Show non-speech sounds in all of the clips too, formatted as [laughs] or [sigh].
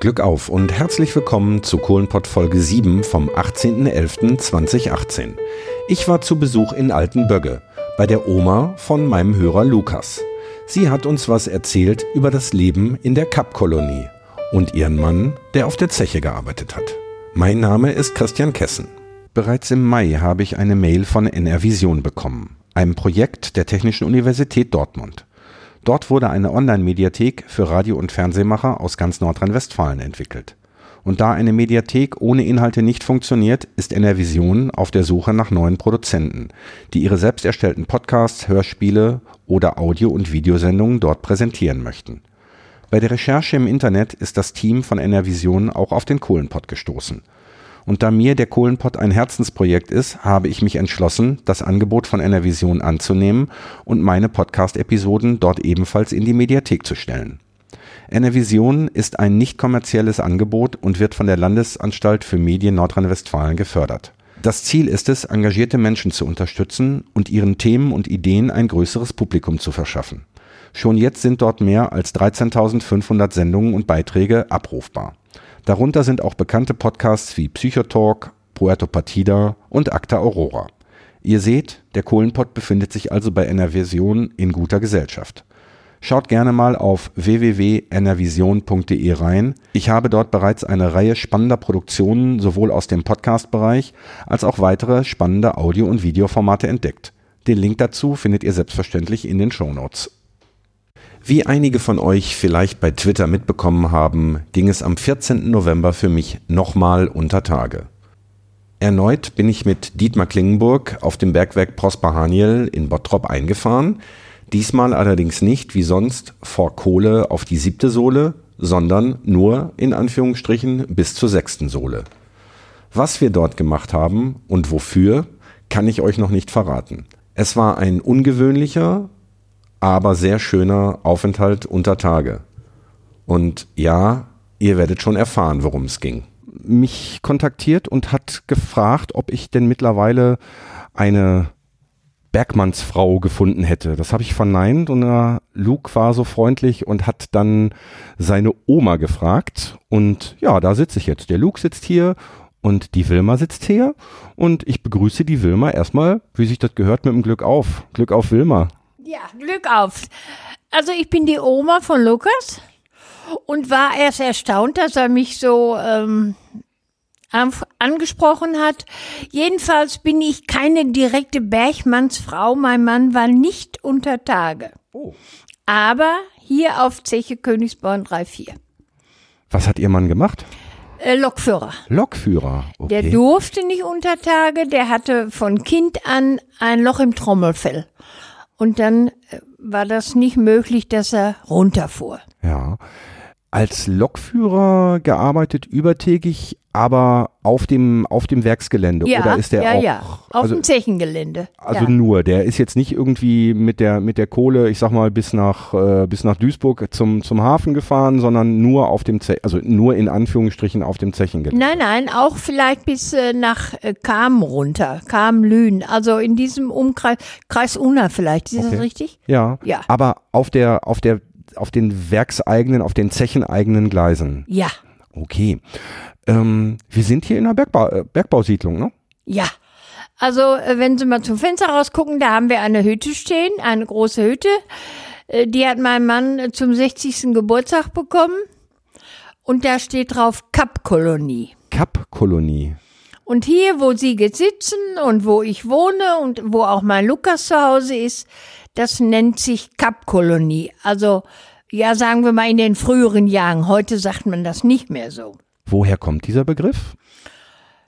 Glück auf und herzlich willkommen zu Kohlenpott Folge 7 vom 18.11.2018. Ich war zu Besuch in Altenbögge bei der Oma von meinem Hörer Lukas. Sie hat uns was erzählt über das Leben in der Kapkolonie und ihren Mann, der auf der Zeche gearbeitet hat. Mein Name ist Christian Kessen. Bereits im Mai habe ich eine Mail von NR Vision bekommen, einem Projekt der Technischen Universität Dortmund. Dort wurde eine Online-Mediathek für Radio- und Fernsehmacher aus ganz Nordrhein-Westfalen entwickelt. Und da eine Mediathek ohne Inhalte nicht funktioniert, ist NR Vision auf der Suche nach neuen Produzenten, die ihre selbst erstellten Podcasts, Hörspiele oder Audio- und Videosendungen dort präsentieren möchten. Bei der Recherche im Internet ist das Team von NR Vision auch auf den Kohlenpott gestoßen – und da mir der Kohlenpott ein Herzensprojekt ist, habe ich mich entschlossen, das Angebot von Enervision anzunehmen und meine Podcast-Episoden dort ebenfalls in die Mediathek zu stellen. Enervision ist ein nicht kommerzielles Angebot und wird von der Landesanstalt für Medien Nordrhein-Westfalen gefördert. Das Ziel ist es, engagierte Menschen zu unterstützen und ihren Themen und Ideen ein größeres Publikum zu verschaffen. Schon jetzt sind dort mehr als 13.500 Sendungen und Beiträge abrufbar. Darunter sind auch bekannte Podcasts wie Psychotalk, Puerto Partida und Acta Aurora. Ihr seht, der Kohlenpott befindet sich also bei Enervision in guter Gesellschaft. Schaut gerne mal auf www.enervision.de rein. Ich habe dort bereits eine Reihe spannender Produktionen sowohl aus dem Podcast-Bereich als auch weitere spannende Audio- und Videoformate entdeckt. Den Link dazu findet ihr selbstverständlich in den Shownotes. Wie einige von euch vielleicht bei Twitter mitbekommen haben, ging es am 14. November für mich nochmal unter Tage. Erneut bin ich mit Dietmar Klingenburg auf dem Bergwerk Prosper Haniel in Bottrop eingefahren, diesmal allerdings nicht wie sonst vor Kohle auf die siebte Sohle, sondern nur in Anführungsstrichen bis zur sechsten Sohle. Was wir dort gemacht haben und wofür, kann ich euch noch nicht verraten. Es war ein ungewöhnlicher, aber sehr schöner Aufenthalt unter Tage. Und ja, ihr werdet schon erfahren, worum es ging. Mich kontaktiert und hat gefragt, ob ich denn mittlerweile eine Bergmannsfrau gefunden hätte. Das habe ich verneint und äh, Luke war so freundlich und hat dann seine Oma gefragt. Und ja, da sitze ich jetzt. Der Luke sitzt hier und die Wilma sitzt hier. Und ich begrüße die Wilma erstmal, wie sich das gehört, mit dem Glück auf. Glück auf, Wilma. Ja, Glück auf. Also ich bin die Oma von Lukas und war erst erstaunt, dass er mich so ähm, angesprochen hat. Jedenfalls bin ich keine direkte Bergmannsfrau. Mein Mann war nicht unter Tage. Oh. Aber hier auf Zeche Königsborn 3-4. Was hat Ihr Mann gemacht? Äh, Lokführer. Lokführer. Okay. Der durfte nicht unter Tage, der hatte von Kind an ein Loch im Trommelfell. Und dann äh, war das nicht möglich, dass er runterfuhr. Ja. Als Lokführer gearbeitet übertägig aber auf dem, auf dem Werksgelände ja, oder ist der ja, auch? Ja, auf also, dem Zechengelände. Also ja. nur, der ist jetzt nicht irgendwie mit der, mit der Kohle, ich sag mal, bis nach, äh, bis nach Duisburg zum, zum Hafen gefahren, sondern nur auf dem, Ze also nur in Anführungsstrichen auf dem Zechengelände. Nein, nein, auch vielleicht bis äh, nach äh, Kam runter, Kam Lünen, also in diesem Umkreis, Kreis Unna vielleicht, ist okay. das richtig? Ja, ja. Aber auf der, auf der, auf den werkseigenen, auf den zecheneigenen Gleisen. Ja. Okay. Ähm, wir sind hier in einer Bergbau, äh, Bergbausiedlung, ne? Ja. Also, äh, wenn Sie mal zum Fenster rausgucken, da haben wir eine Hütte stehen, eine große Hütte. Äh, die hat mein Mann zum 60. Geburtstag bekommen. Und da steht drauf Kapkolonie. Kapkolonie. Und hier, wo Sie jetzt sitzen und wo ich wohne und wo auch mein Lukas zu Hause ist, das nennt sich Kapkolonie. Also, ja, sagen wir mal in den früheren Jahren. Heute sagt man das nicht mehr so. Woher kommt dieser Begriff?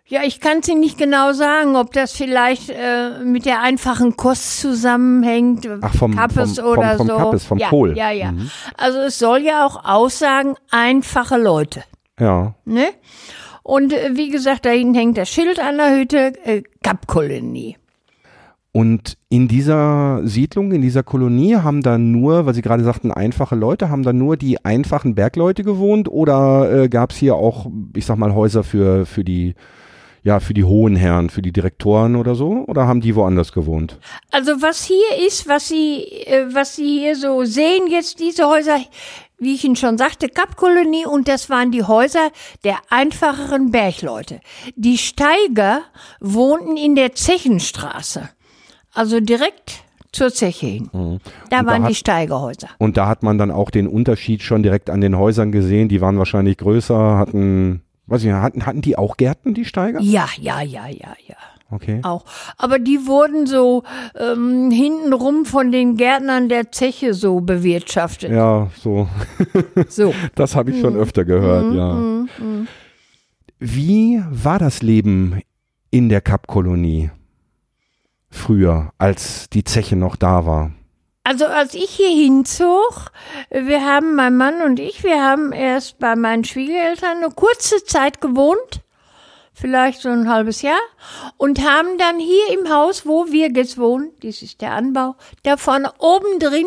Ja, ich kann es Ihnen nicht genau sagen, ob das vielleicht äh, mit der einfachen Kost zusammenhängt. Ach, vom Kappes vom, oder vom, vom so. Kappes, vom ja, Kohl. Ja, ja. Mhm. Also es soll ja auch aussagen, einfache Leute. Ja. Ne? Und äh, wie gesagt, da hinten hängt das Schild an der Hütte, äh, Kapkolonie. Und in dieser Siedlung, in dieser Kolonie haben da nur, weil Sie gerade sagten, einfache Leute, haben da nur die einfachen Bergleute gewohnt oder äh, gab es hier auch, ich sag mal, Häuser für, für die, ja, für die hohen Herren, für die Direktoren oder so? Oder haben die woanders gewohnt? Also was hier ist, was Sie, äh, was Sie hier so sehen, jetzt diese Häuser, wie ich Ihnen schon sagte, Kapkolonie und das waren die Häuser der einfacheren Bergleute. Die Steiger wohnten in der Zechenstraße, also direkt zur Zeche hin. Da Mhm. da waren hat- die Steigerhäuser. Und da hat man dann auch den Unterschied schon direkt an den Häusern gesehen. Die waren wahrscheinlich größer, hatten, weiß ich nicht, hatten, hatten die auch Gärten, die Steiger? Ja, ja, ja, ja, ja. Okay. Auch. Aber die wurden so ähm, hintenrum von den Gärtnern der Zeche so bewirtschaftet. Ja, so. [laughs] So. Das habe ich Mhm. schon öfter gehört, ja. Wie war das Leben in der Kapkolonie früher, als die Zeche noch da war? Also als ich hier hinzog, wir haben, mein Mann und ich, wir haben erst bei meinen Schwiegereltern eine kurze Zeit gewohnt, vielleicht so ein halbes Jahr, und haben dann hier im Haus, wo wir jetzt wohnen, dies ist der Anbau, da vorne oben drin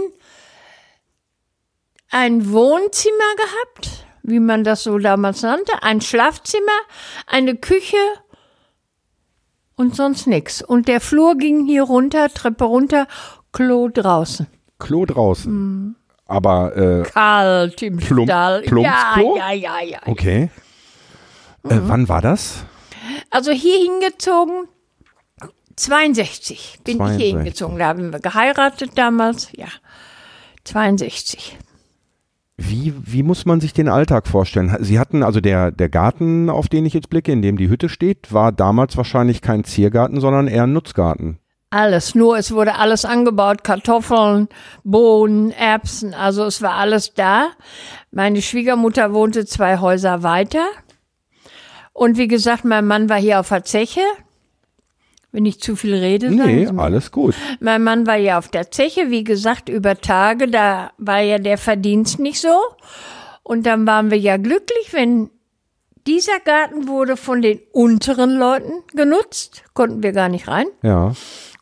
ein Wohnzimmer gehabt, wie man das so damals nannte, ein Schlafzimmer, eine Küche und sonst nichts. Und der Flur ging hier runter, Treppe runter, Klo draußen. Klo draußen. Mhm. Aber, äh, Kalt im Plump- Stall. Ja, ja, ja, ja. okay. Äh, Mhm. wann war das? Also hier hingezogen, 62 bin ich 62. hier hingezogen. Da haben wir geheiratet damals, ja. 62. Wie, wie muss man sich den Alltag vorstellen? Sie hatten also der, der Garten, auf den ich jetzt blicke, in dem die Hütte steht, war damals wahrscheinlich kein Ziergarten, sondern eher ein Nutzgarten. Alles, nur es wurde alles angebaut, Kartoffeln, Bohnen, Erbsen, also es war alles da. Meine Schwiegermutter wohnte zwei Häuser weiter. Und wie gesagt, mein Mann war hier auf der Zeche. Wenn ich zu viel rede, Nee, alles gut. Mein Mann war ja auf der Zeche, wie gesagt, über Tage, da war ja der Verdienst nicht so. Und dann waren wir ja glücklich, wenn dieser Garten wurde von den unteren Leuten genutzt, konnten wir gar nicht rein. Ja.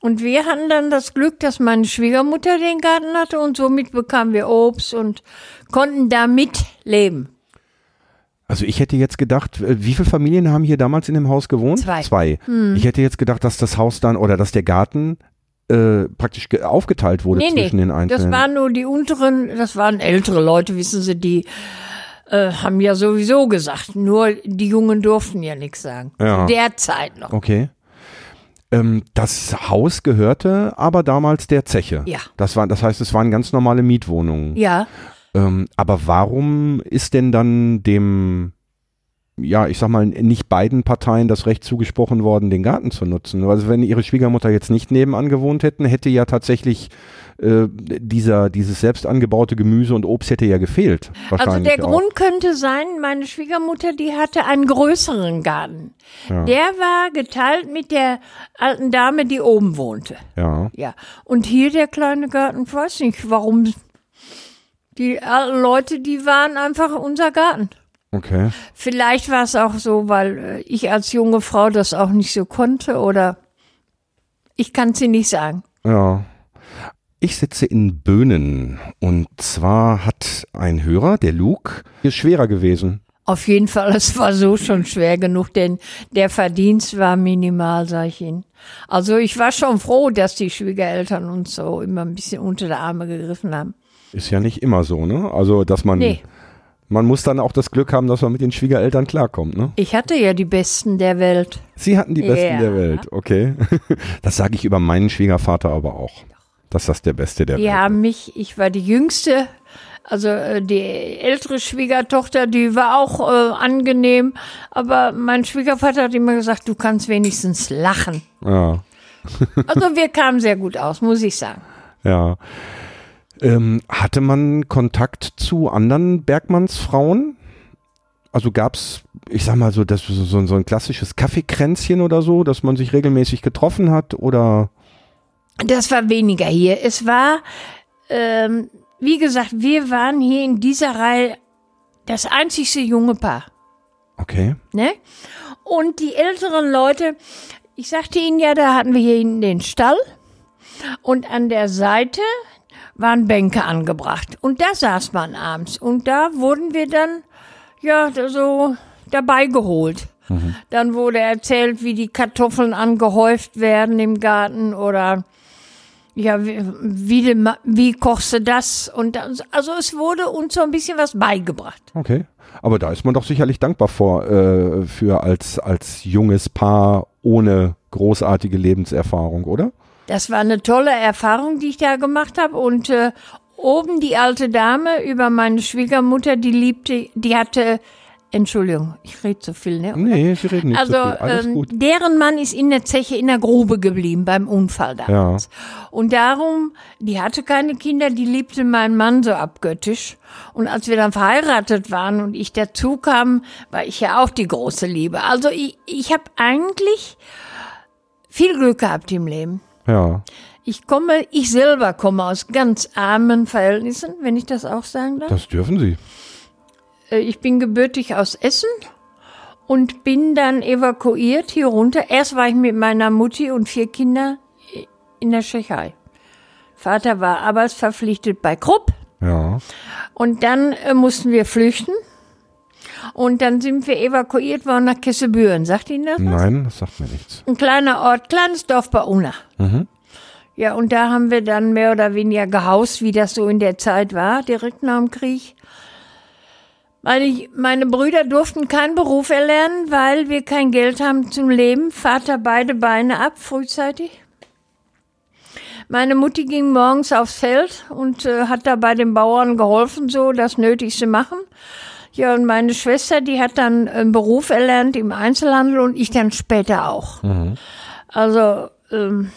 Und wir hatten dann das Glück, dass meine Schwiegermutter den Garten hatte und somit bekamen wir Obst und konnten damit leben. Also ich hätte jetzt gedacht, äh, wie viele Familien haben hier damals in dem Haus gewohnt? Zwei. Hm. Zwei. Ich hätte jetzt gedacht, dass das Haus dann oder dass der Garten äh, praktisch ge- aufgeteilt wurde Nee, nee, zwischen den das einzelnen. waren nur die unteren, das waren ältere Leute, wissen Sie, die äh, haben ja sowieso gesagt, nur die Jungen durften ja nichts sagen. Ja. Zu der Zeit noch. okay. Ähm, das Haus gehörte aber damals der Zeche. Ja. Das war, das heißt, es waren ganz normale Mietwohnungen. Ja, Ähm, aber warum ist denn dann dem, ja, ich sag mal, nicht beiden Parteien das Recht zugesprochen worden, den Garten zu nutzen? Also wenn ihre Schwiegermutter jetzt nicht nebenan gewohnt hätten, hätte ja tatsächlich äh, dieser, dieses selbst angebaute Gemüse und Obst hätte ja gefehlt. also der auch. Grund könnte sein, meine Schwiegermutter, die hatte einen größeren Garten. Ja. Der war geteilt mit der alten Dame, die oben wohnte. Ja. Ja, und hier der kleine Garten, ich weiß nicht, warum. Die alten Leute, die waren einfach unser Garten. Okay. Vielleicht war es auch so, weil äh, ich als junge Frau das auch nicht so konnte oder ich kann es Ihnen nicht sagen. Ja. Ich sitze in Böhnen und zwar hat ein Hörer, der Luke, ist schwerer gewesen. Auf jeden Fall, es war so schon schwer genug, denn der Verdienst war minimal, sag ich Ihnen. Also ich war schon froh, dass die Schwiegereltern uns so immer ein bisschen unter die Arme gegriffen haben. Ist ja nicht immer so, ne? Also, dass man, Nee. man muss dann auch das Glück haben, dass man mit den Schwiegereltern klarkommt, ne? Ich hatte ja die Besten der Welt. Sie hatten die Besten Ja. der Welt, okay. [laughs] Das sage ich über meinen Schwiegervater aber auch, dass das der Beste der Die Welt haben mich, ich war die Jüngste, also äh, die ältere Schwiegertochter, die war auch äh, angenehm, aber mein Schwiegervater hat immer gesagt, du kannst wenigstens lachen. Ja, Also wir kamen sehr gut aus, muss ich sagen. ja. Ähm, hatte man Kontakt zu anderen Bergmannsfrauen? Also gab's, ich sag mal so, das, so, so ein klassisches Kaffeekränzchen oder so, dass man sich regelmäßig getroffen hat oder? Das war weniger hier. Es war, ähm, wie gesagt, wir waren hier in dieser Reihe das einzigste junge Paar. Okay. Ne? Und die älteren Leute, ich sagte Ihnen ja, da hatten wir hier hinten den Stall und an der Seite waren Bänke angebracht. Und da saß man abends und da wurden wir dann, ja, so dabei geholt. Dann wurde erzählt, wie die Kartoffeln angehäuft werden im Garten oder ja, wie, wie, wie kochst du das? Und dann, also es wurde uns so ein bisschen was beigebracht. Okay. Aber da ist man doch sicherlich dankbar vor, äh, für als, als junges Paar ohne großartige Lebenserfahrung, oder? Das war eine tolle Erfahrung, die ich da gemacht habe. Und äh, oben die alte Dame über meine Schwiegermutter, die liebte, die hatte, Entschuldigung, ich rede zu viel, ne? Nee, Sie reden nicht Also so viel. Alles ähm, gut. deren Mann ist in der Zeche in der Grube geblieben beim Unfall damals. Und darum, die hatte keine Kinder, die liebte meinen Mann so abgöttisch. Und als wir dann verheiratet waren und ich dazu kam, war ich ja auch die große Liebe. Also ich, ich habe eigentlich viel Glück gehabt im Leben. Ja. Ich komme, ich selber komme aus ganz armen Verhältnissen, wenn ich das auch sagen darf. Das dürfen Sie. Äh, Ich bin gebürtig aus Essen und bin dann evakuiert hier runter. Erst war ich mit meiner Mutti und vier Kindern in der Tschechei. Vater war arbeitsverpflichtet bei Krupp Ja. und dann äh, mussten wir flüchten. Und dann sind wir evakuiert worden nach Kessebüren. Sagt Ihnen das? Nein, das sagt mir nichts. Ein kleiner Ort, kleines Dorf bei Unna. Ja, und da haben wir dann mehr oder weniger gehaust, wie das so in der Zeit war, direkt nach dem Krieg. Meine, meine Brüder durften keinen Beruf erlernen, weil wir kein Geld haben zum Leben. Vater beide Beine ab, frühzeitig. Meine Mutti ging morgens aufs Feld und äh, hat da bei den Bauern geholfen, so das Nötigste machen. Ja, und meine Schwester, die hat dann einen Beruf erlernt im Einzelhandel und ich dann später auch. Also, ähm,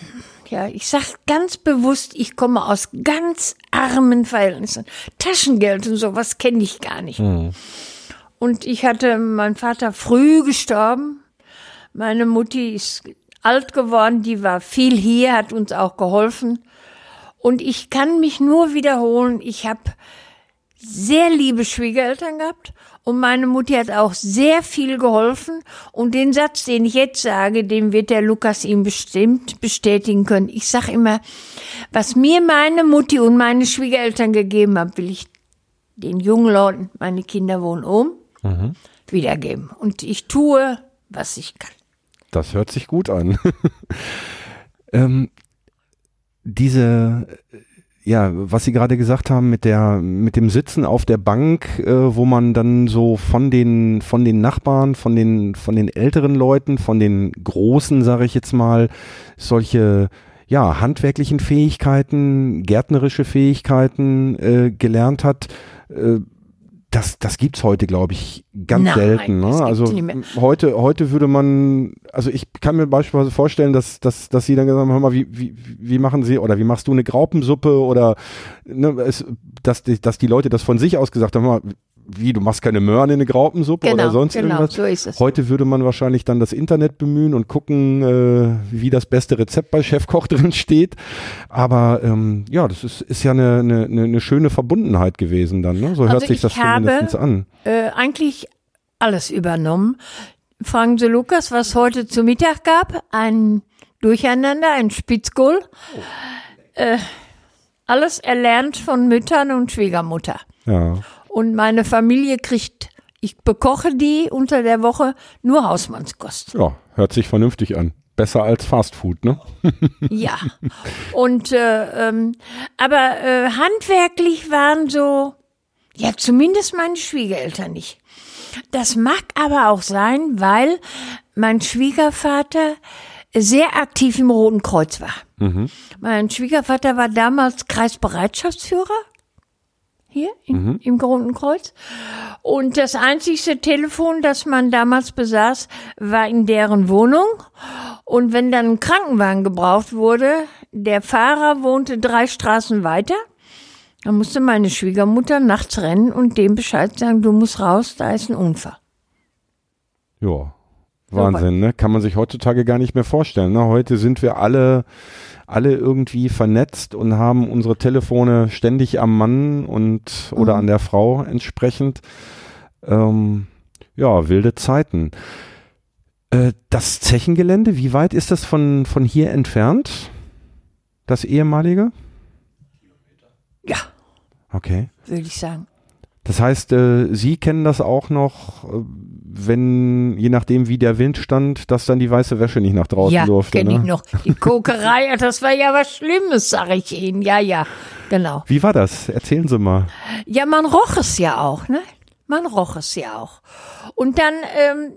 ja, ich sag ganz bewusst, ich komme aus ganz armen Verhältnissen. Taschengeld und sowas kenne ich gar nicht. Und ich hatte, mein Vater früh gestorben. Meine Mutti ist alt geworden, die war viel hier, hat uns auch geholfen. Und ich kann mich nur wiederholen, ich habe sehr liebe Schwiegereltern gehabt und meine Mutti hat auch sehr viel geholfen. Und den Satz, den ich jetzt sage, den wird der Lukas ihm bestimmt bestätigen können. Ich sage immer, was mir meine Mutti und meine Schwiegereltern gegeben haben, will ich den jungen Leuten, meine Kinder wohnen oben, wiedergeben. Und ich tue, was ich kann. Das hört sich gut an. [laughs] ähm, diese, ja, was Sie gerade gesagt haben mit der, mit dem Sitzen auf der Bank, äh, wo man dann so von den, von den Nachbarn, von den, von den älteren Leuten, von den Großen, sage ich jetzt mal, solche ja, handwerklichen Fähigkeiten, gärtnerische Fähigkeiten äh, gelernt hat. Äh, das, das gibt's heute, glaube ich, ganz Nein, selten. Ne? Also heute, heute würde man, also ich kann mir beispielsweise vorstellen, dass, dass, dass sie dann gesagt haben, hör mal, wie, wie, wie machen sie oder wie machst du eine Graupensuppe oder ne, es, dass, die, dass die Leute das von sich aus gesagt haben, hör mal, wie, du machst keine Möhren in eine Graupensuppe Genau, oder sonst genau, irgendwas. so ist es. Heute würde man wahrscheinlich dann das Internet bemühen und gucken, äh, wie das beste Rezept bei Chefkoch [laughs] drin steht. Aber ähm, ja, das ist, ist ja eine, eine, eine schöne Verbundenheit gewesen dann. Ne? So hört Also sich ich das zumindest an. äh, eigentlich alles übernommen. Fragen Sie Lukas, was heute zu Mittag gab? Ein Durcheinander, ein Spitzkohl. Äh, alles erlernt von Müttern und Schwiegermutter. Ja. Und meine Familie kriegt, ich bekoche die unter der Woche nur Hausmannskost. ja, hört sich vernünftig an. Besser als Fastfood, ne? [laughs] Ja. Und äh, ähm, aber äh, handwerklich waren so, ja, zumindest meine Schwiegereltern nicht. Das mag aber auch sein, weil mein Schwiegervater sehr aktiv im Roten Kreuz war. Mein Schwiegervater war damals Kreisbereitschaftsführer hier in, im Roten Kreuz. Und das einzigste Telefon, das man damals besaß, war in deren Wohnung. Und wenn dann ein Krankenwagen gebraucht wurde, der Fahrer wohnte drei Straßen weiter, dann musste meine Schwiegermutter nachts rennen und dem Bescheid sagen, du musst raus, da ist ein Unfall. Ja. Wahnsinn, ne? Kann man sich heutzutage gar nicht mehr vorstellen. Ne? Heute sind wir alle, alle irgendwie vernetzt und haben unsere Telefone ständig am Mann und oder Mhm. an der Frau entsprechend. Ähm, ja, wilde Zeiten. Äh, das Zechengelände, wie weit ist das von, von hier entfernt? Das ehemalige? Ja, Okay. würde ich sagen. Das heißt, äh, Sie kennen das auch noch, äh, wenn, je nachdem wie der Wind stand, dass dann die weiße Wäsche nicht nach draußen ja, durfte. kenne ne? ich noch. Die Kokerei, [laughs] das war ja was Schlimmes, sag ich Ihnen. Ja, ja, genau. Wie war das? Erzählen Sie mal. Ja, man roch es ja auch, ne? Man roch es ja auch. Und dann ähm,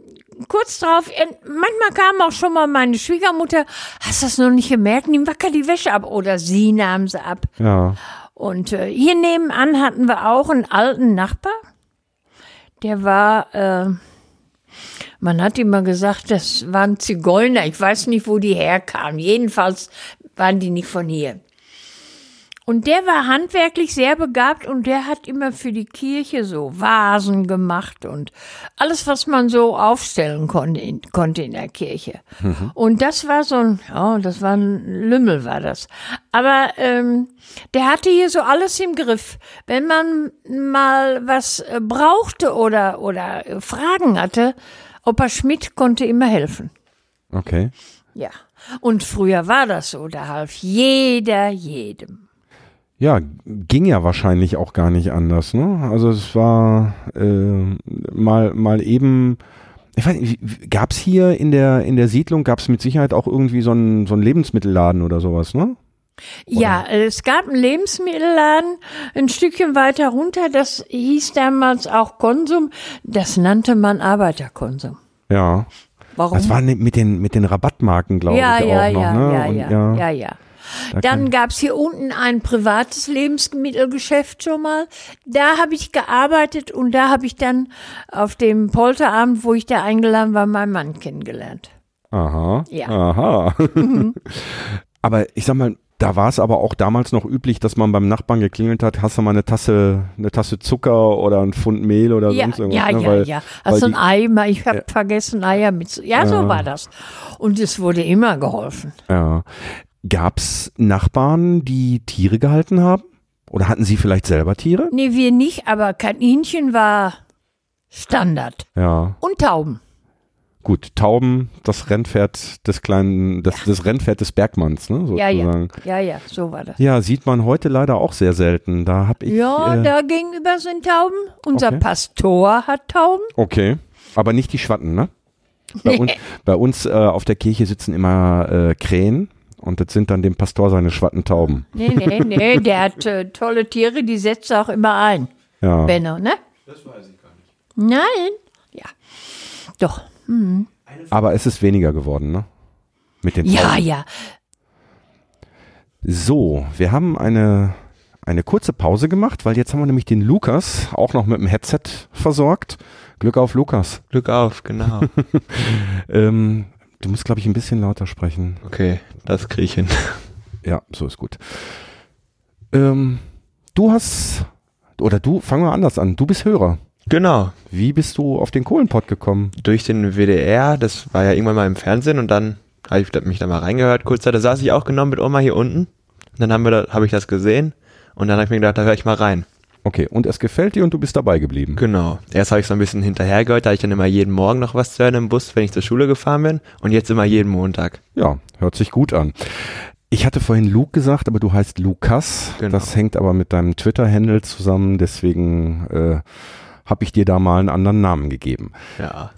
kurz drauf, äh, manchmal kam auch schon mal meine Schwiegermutter, hast du das noch nicht gemerkt? Nimm wacker die Wäsche ab. Oder sie nahm sie ab. Ja. Und äh, hier nebenan hatten wir auch einen alten Nachbar. Der war, äh, man hat immer gesagt, das waren Zigeuner. Ich weiß nicht, wo die herkamen. Jedenfalls waren die nicht von hier. Und der war handwerklich sehr begabt und der hat immer für die Kirche so Vasen gemacht und alles, was man so aufstellen konnte in, konnte in der Kirche. Und das war so ein, ja, das war ein Lümmel, war das. Aber ähm, der hatte hier so alles im Griff. Wenn man mal was äh, brauchte oder, oder äh, Fragen hatte, Opa Schmidt konnte immer helfen. Okay. Ja. Und früher war das so, da half jeder jedem. Ja, ging ja wahrscheinlich auch gar nicht anders, ne? Also es war äh, mal mal eben ich weiß nicht, gab's hier in der in der Siedlung gab's mit Sicherheit auch irgendwie so einen so einen Lebensmittelladen oder sowas, ne? Ja, es gab einen Lebensmittelladen ein Stückchen weiter runter, das hieß damals auch Konsum, das nannte man Arbeiterkonsum. Ja. Warum? Das war ne- mit den mit den Rabattmarken, glaube ja, ich, ja, auch noch, ja, ne? ja, Und ja, ja, ja. Da Dann gab's hier unten ein privates Lebensmittelgeschäft schon mal. Da habe ich gearbeitet und da habe ich dann auf dem Polterabend, wo ich da eingeladen war, meinen Mann kennengelernt. Aha. Ja. Aha. [laughs] aber ich sag mal, da war es aber auch damals noch üblich, dass man beim Nachbarn geklingelt hat, hast du mal eine Tasse, eine Tasse Zucker oder ein Pfund Mehl oder Ja, sonst irgendwas. ja, ne? ja, weil, ja. weil Also ein die- Ei, mal- ich habe vergessen, Eier mit. zu- Ja, so war das. Und es wurde immer geholfen. Ja. Gab's Nachbarn, die Tiere gehalten haben? Oder hatten sie vielleicht selber Tiere? Nee, wir nicht, aber Kaninchen war Standard. Ja. Und Tauben. Gut, Tauben, das Rennpferd des kleinen, das, das Rennpferd des Bergmanns, ne, Ja, sozusagen. ja. Ja, ja, so war das. Ja, sieht man heute leider auch sehr selten. Da hab ich. Ja, äh, da gegenüber sind Tauben. Unser Okay. Pastor hat Tauben. Okay, aber nicht die Schwatten, ne? Bei uns, bei uns äh, auf der Kirche sitzen immer äh, Krähen und das sind dann dem Pastor seine Schwattentauben. Nee, nee, nee, der hat äh, tolle Tiere, die setzt er auch immer ein. Ja. Benno, ne? Das weiß ich gar nicht. Nein. Ja. Doch. Aber es ist weniger geworden, ne? Mit den Ja, Tauben. ja. So, wir haben eine, eine kurze Pause gemacht, weil jetzt haben wir nämlich den Lukas auch noch mit dem Headset versorgt. Glück auf Lukas. Glück auf, genau. [laughs] Ähm, du musst, glaube ich, ein bisschen lauter sprechen. Okay, das kriege ich hin. [laughs] Ja, so ist gut. Ähm, du hast, oder du, fangen wir anders an. Du bist Hörer. Genau, Wie bist du auf den Kohlenpott gekommen? durch den WDR, das war ja irgendwann mal im Fernsehen und dann habe ich mich da mal reingehört. Kurz da saß ich auch genommen mit Oma hier unten. Und dann haben wir da, habe ich das gesehen und dann habe ich mir gedacht, da höre ich mal rein. Okay, und es gefällt dir und du bist dabei geblieben. Genau. Erst habe ich so ein bisschen hinterhergehört, da ich dann immer jeden Morgen noch was zu hören im Bus, wenn ich zur Schule gefahren bin und jetzt immer jeden Montag. Ja, hört sich gut an. Ich hatte vorhin Luke gesagt, aber du heißt Lukas. Genau. Das hängt aber mit deinem Twitter-Handle zusammen, deswegen äh, habe ich dir da mal einen anderen Namen gegeben. Ja.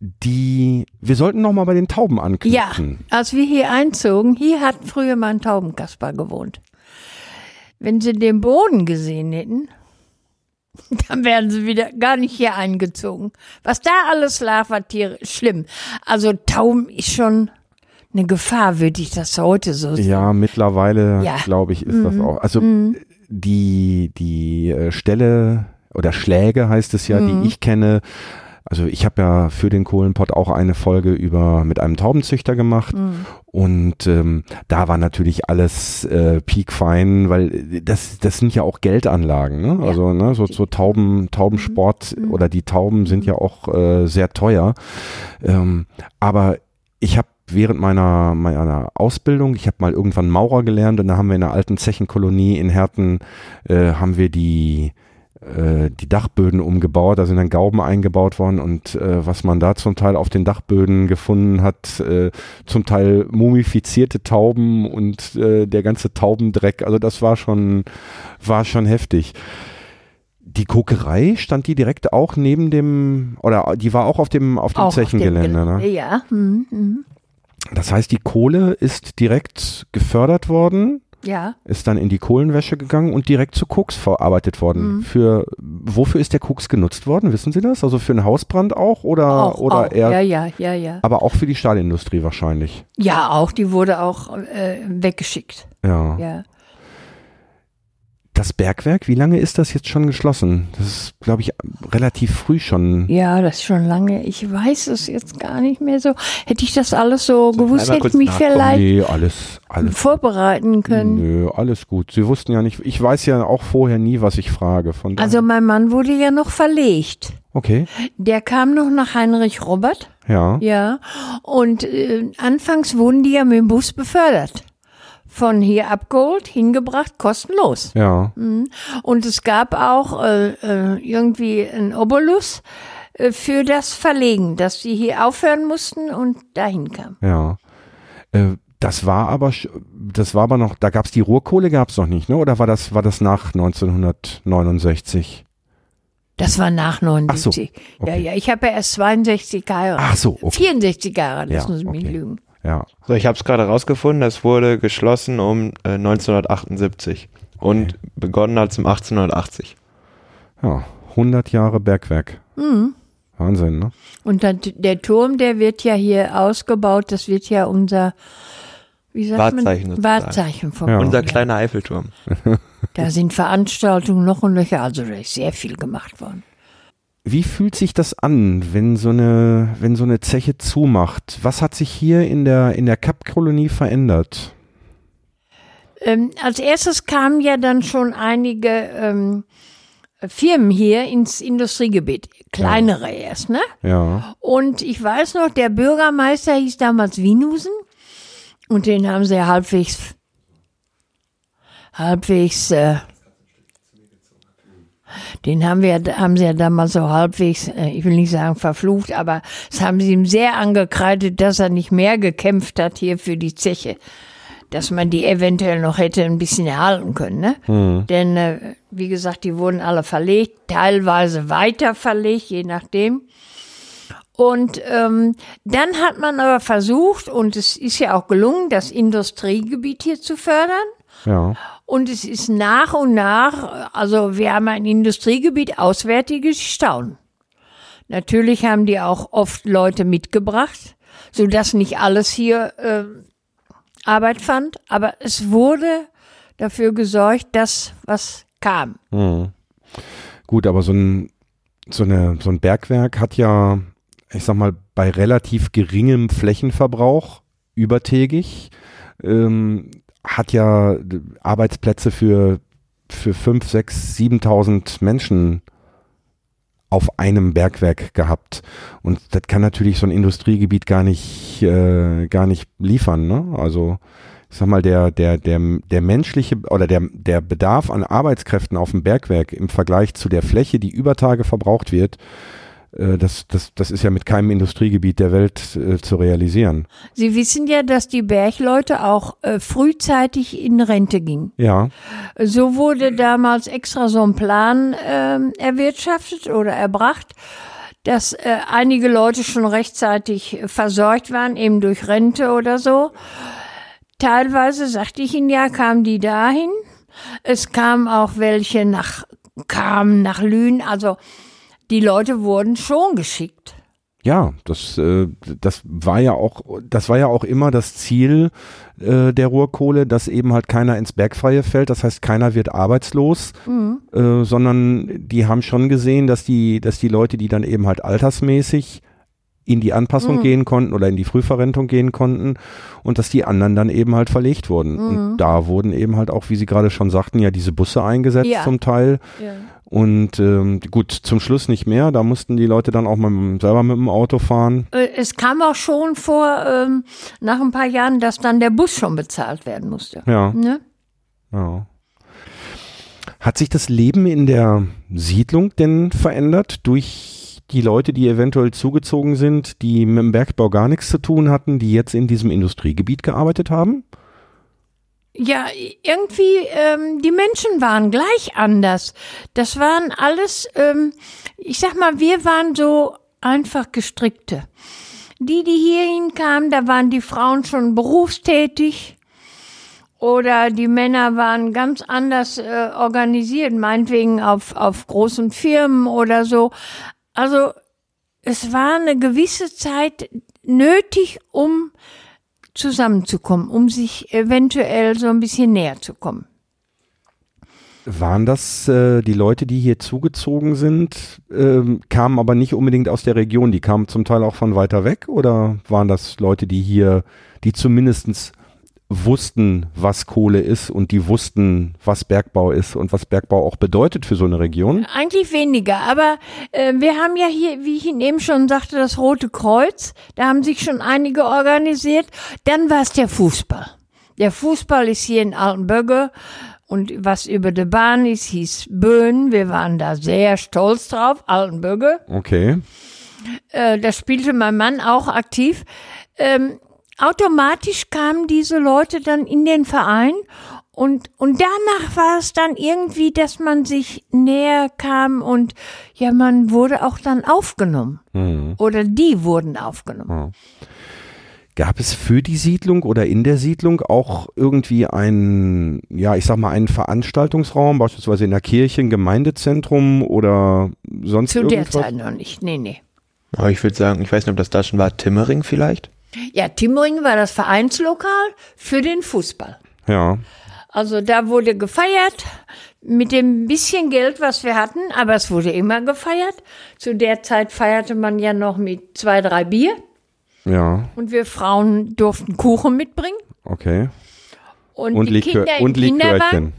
Die, wir sollten noch mal bei den Tauben Ja, anknüpfen. als wir hier einzogen, hier hat früher mal ein Taubenkasper gewohnt. Wenn sie den Boden gesehen hätten, [laughs] dann wären sie wieder gar nicht hier eingezogen. Was da alles lag, war Tiere schlimm. Also Tauben ist schon eine Gefahr, würde ich das heute so sehen. Ja, mittlerweile, Ja. glaube ich, ist Mhm. das auch. Also die, die äh, Stelle oder Schläge heißt es ja, Mhm. die ich kenne. Also ich habe ja für den Kohlenpott auch eine Folge über mit einem Taubenzüchter gemacht Mhm. und ähm, da war natürlich alles äh, piekfein, weil das das sind ja auch Geldanlagen, ne? Also ne, so so Tauben Taubensport Mhm. oder die Tauben sind ja auch äh, sehr teuer. Ähm, aber ich habe während meiner, meiner Ausbildung, ich habe mal irgendwann Maurer gelernt und da haben wir in einer alten Zechenkolonie in Herten, äh, haben wir die, die Dachböden umgebaut, da sind dann Gauben eingebaut worden und äh, was man da zum Teil auf den Dachböden gefunden hat, äh, zum Teil mumifizierte Tauben und äh, der ganze Taubendreck, also das war schon, war schon heftig. Die Kokerei stand die direkt auch neben dem, oder die war auch auf dem, auf dem Auch auf dem Zechengelände, ne? Ja. hm, hm. Das heißt, die Kohle ist direkt gefördert worden, Ja. ist dann in die Kohlenwäsche gegangen und direkt zu Koks verarbeitet worden. Mhm. Für, wofür ist der Koks genutzt worden? Wissen Sie das? Also für einen Hausbrand auch oder, Auch, oder auch. eher, Ja, ja, ja, ja. aber auch für die Stahlindustrie wahrscheinlich. Ja, auch. Die wurde auch äh, weggeschickt. Ja. Ja. Das Bergwerk, wie lange ist das jetzt schon geschlossen? Das ist, glaube ich, relativ früh schon. Ja, das ist schon lange. Ich weiß es jetzt gar nicht mehr so. Hätte ich das alles so gewusst, einmal hätte ich mich nachgucken? vielleicht Nee, alles, alles. vorbereiten können. Nö, alles gut. Sie wussten ja nicht, ich weiß ja auch vorher nie, was ich frage. Von Also mein Mann wurde ja noch verlegt. okay, Der kam noch nach Heinrich Robert. ja. Ja. Und äh, anfangs wurden die ja mit dem Bus befördert. Von hier abgeholt, hingebracht, kostenlos. Ja, Und es gab auch äh, äh, irgendwie einen Obolus äh, für das Verlegen, dass sie hier aufhören mussten und dahin kamen. ja. Äh, das war aber, das war aber noch, da gab's die Ruhrkohle gab's noch nicht, ne? Oder war das, war das nach 1969? Das war nach 79. Ach so, okay. Ja, ja, ich habe ja erst 62 geheiratet. Ach so, okay. 64 geheiratet, lassen Ja, Sie mich okay. lügen. Ja. So, ich habe es gerade rausgefunden, es wurde geschlossen um äh, 1978 und begonnen hat es um 1880. Ja, 100 Jahre Bergwerk. Mhm. Wahnsinn, ne? Und dann, der Turm, der wird ja hier ausgebaut, das wird ja unser wie sagt Wahrzeichen man? sozusagen. Wahrzeichen vom Ja. Unser kleiner Eiffelturm. Da sind Veranstaltungen noch und nöcher, also da ist sehr viel gemacht worden. Wie fühlt sich das an, wenn so eine, wenn so eine Zeche zumacht? Was hat sich hier in der, in der Kapkolonie verändert? Ähm, als erstes kamen ja dann schon einige ähm, Firmen hier ins Industriegebiet, kleinere erst, ne? Ja, Und ich weiß noch, der Bürgermeister hieß damals Winusen und den haben sie halbwegs, halbwegs, äh, den haben wir, haben sie ja damals so halbwegs, äh, ich will nicht sagen verflucht, aber es haben sie ihm sehr angekreidet, dass er nicht mehr gekämpft hat hier für die Zeche. Dass man die eventuell noch hätte ein bisschen erhalten können, ne? Denn, äh, wie gesagt, die wurden alle verlegt, teilweise weiter verlegt, je nachdem. Und ähm, dann hat man aber versucht, und es ist ja auch gelungen, das Industriegebiet hier zu fördern. ja, Und es ist nach und nach, also wir haben ein Industriegebiet, Auswärtige, die staunen. Natürlich haben die auch oft Leute mitgebracht, sodass nicht alles hier äh, Arbeit fand, aber es wurde dafür gesorgt, dass was kam. gut, aber so ein, so eine, so ein Bergwerk hat ja, ich sag mal, bei relativ geringem Flächenverbrauch übertägig, ähm, hat ja Arbeitsplätze für, für fünf, sechs, 7.000 Menschen auf einem Bergwerk gehabt. Und das kann natürlich so ein Industriegebiet gar nicht, äh, gar nicht liefern. Ne? Also ich sag mal, der, der, der, der menschliche oder der, der Bedarf an Arbeitskräften auf dem Bergwerk im Vergleich zu der Fläche, die über Tage verbraucht wird, äh, das, das, das ist ja mit keinem Industriegebiet der Welt äh, zu realisieren. Sie wissen ja, dass die Bergleute auch äh, frühzeitig in Rente gingen. Ja, So wurde damals extra so ein Plan ähm, erwirtschaftet oder erbracht, dass äh, einige Leute schon rechtzeitig versorgt waren, eben durch Rente oder so. Teilweise, sagte ich Ihnen ja, kamen die dahin. Es kamen auch welche nach, kamen nach Lünen. Also die Leute wurden schon geschickt. Ja, das, äh, das war ja auch, das war ja auch immer das Ziel äh, der Ruhrkohle, dass eben halt keiner ins Bergfreie fällt. Das heißt, keiner wird arbeitslos, äh, sondern die haben schon gesehen, dass die, dass die Leute, die dann eben halt altersmäßig in die Anpassung gehen konnten oder in die Frühverrentung gehen konnten und dass die anderen dann eben halt verlegt wurden. Und da wurden eben halt auch, wie Sie gerade schon sagten, ja diese Busse eingesetzt Ja. zum Teil. Ja. Und ähm, gut, zum Schluss nicht mehr. Da mussten die Leute dann auch dem- selber mit dem Auto fahren. Äh, Es kam auch schon vor, ähm, nach ein paar Jahren, dass dann der Bus schon bezahlt werden musste. Ja, Ne? ja. Hat sich das Leben in der Siedlung denn verändert durch die Leute, die eventuell zugezogen sind, die mit dem Bergbau gar nichts zu tun hatten, die jetzt in diesem Industriegebiet gearbeitet haben? ja, irgendwie, ähm, die Menschen waren gleich anders. Das waren alles, ähm, ich sag mal, wir waren so einfach gestrickte. Die, die hierhin kamen, da waren die Frauen schon berufstätig oder die Männer waren ganz anders äh, organisiert, meinetwegen auf, auf großen Firmen oder so. Also es war eine gewisse Zeit nötig, um zusammenzukommen, um sich eventuell so ein bisschen näher zu kommen. Waren das äh, die Leute, die hier zugezogen sind, ähm, kamen aber nicht unbedingt aus der Region, die kamen zum Teil auch von weiter weg oder waren das Leute, die hier, die zumindestens wussten, was Kohle ist und die wussten, was Bergbau ist und was Bergbau auch bedeutet für so eine Region? Eigentlich weniger, aber äh, wir haben ja hier, wie ich Ihnen eben schon sagte, das Rote Kreuz. Da haben sich schon einige organisiert. Dann war es der Fußball. Der Fußball ist hier in Altenbögge und was über der Bahn ist, hieß Böen. Wir waren da sehr stolz drauf, Altenbögge. Okay. Äh, da spielte mein Mann auch aktiv. Ähm, automatisch kamen diese Leute dann in den Verein und, und danach war es dann irgendwie, dass man sich näher kam und ja, man wurde auch dann aufgenommen. Mhm. Oder die wurden aufgenommen. Gab es für die Siedlung oder in der Siedlung auch irgendwie einen, ja, ich sag mal, einen Veranstaltungsraum, beispielsweise in der Kirche, ein Gemeindezentrum oder sonst Zu irgendwas? der Zeit noch nicht. Nee, nee. Aber ich würde sagen, ich weiß nicht, ob das da schon war, Timmering vielleicht? Ja, Timmering war das Vereinslokal für den Fußball. Ja. Also da wurde gefeiert mit dem bisschen Geld, was wir hatten, aber es wurde immer gefeiert. Zu der Zeit feierte man ja noch mit zwei, drei Bier Ja, und wir Frauen durften Kuchen mitbringen okay. und, Und, die Likör, Kinder im und Kinderwagen Likörchen.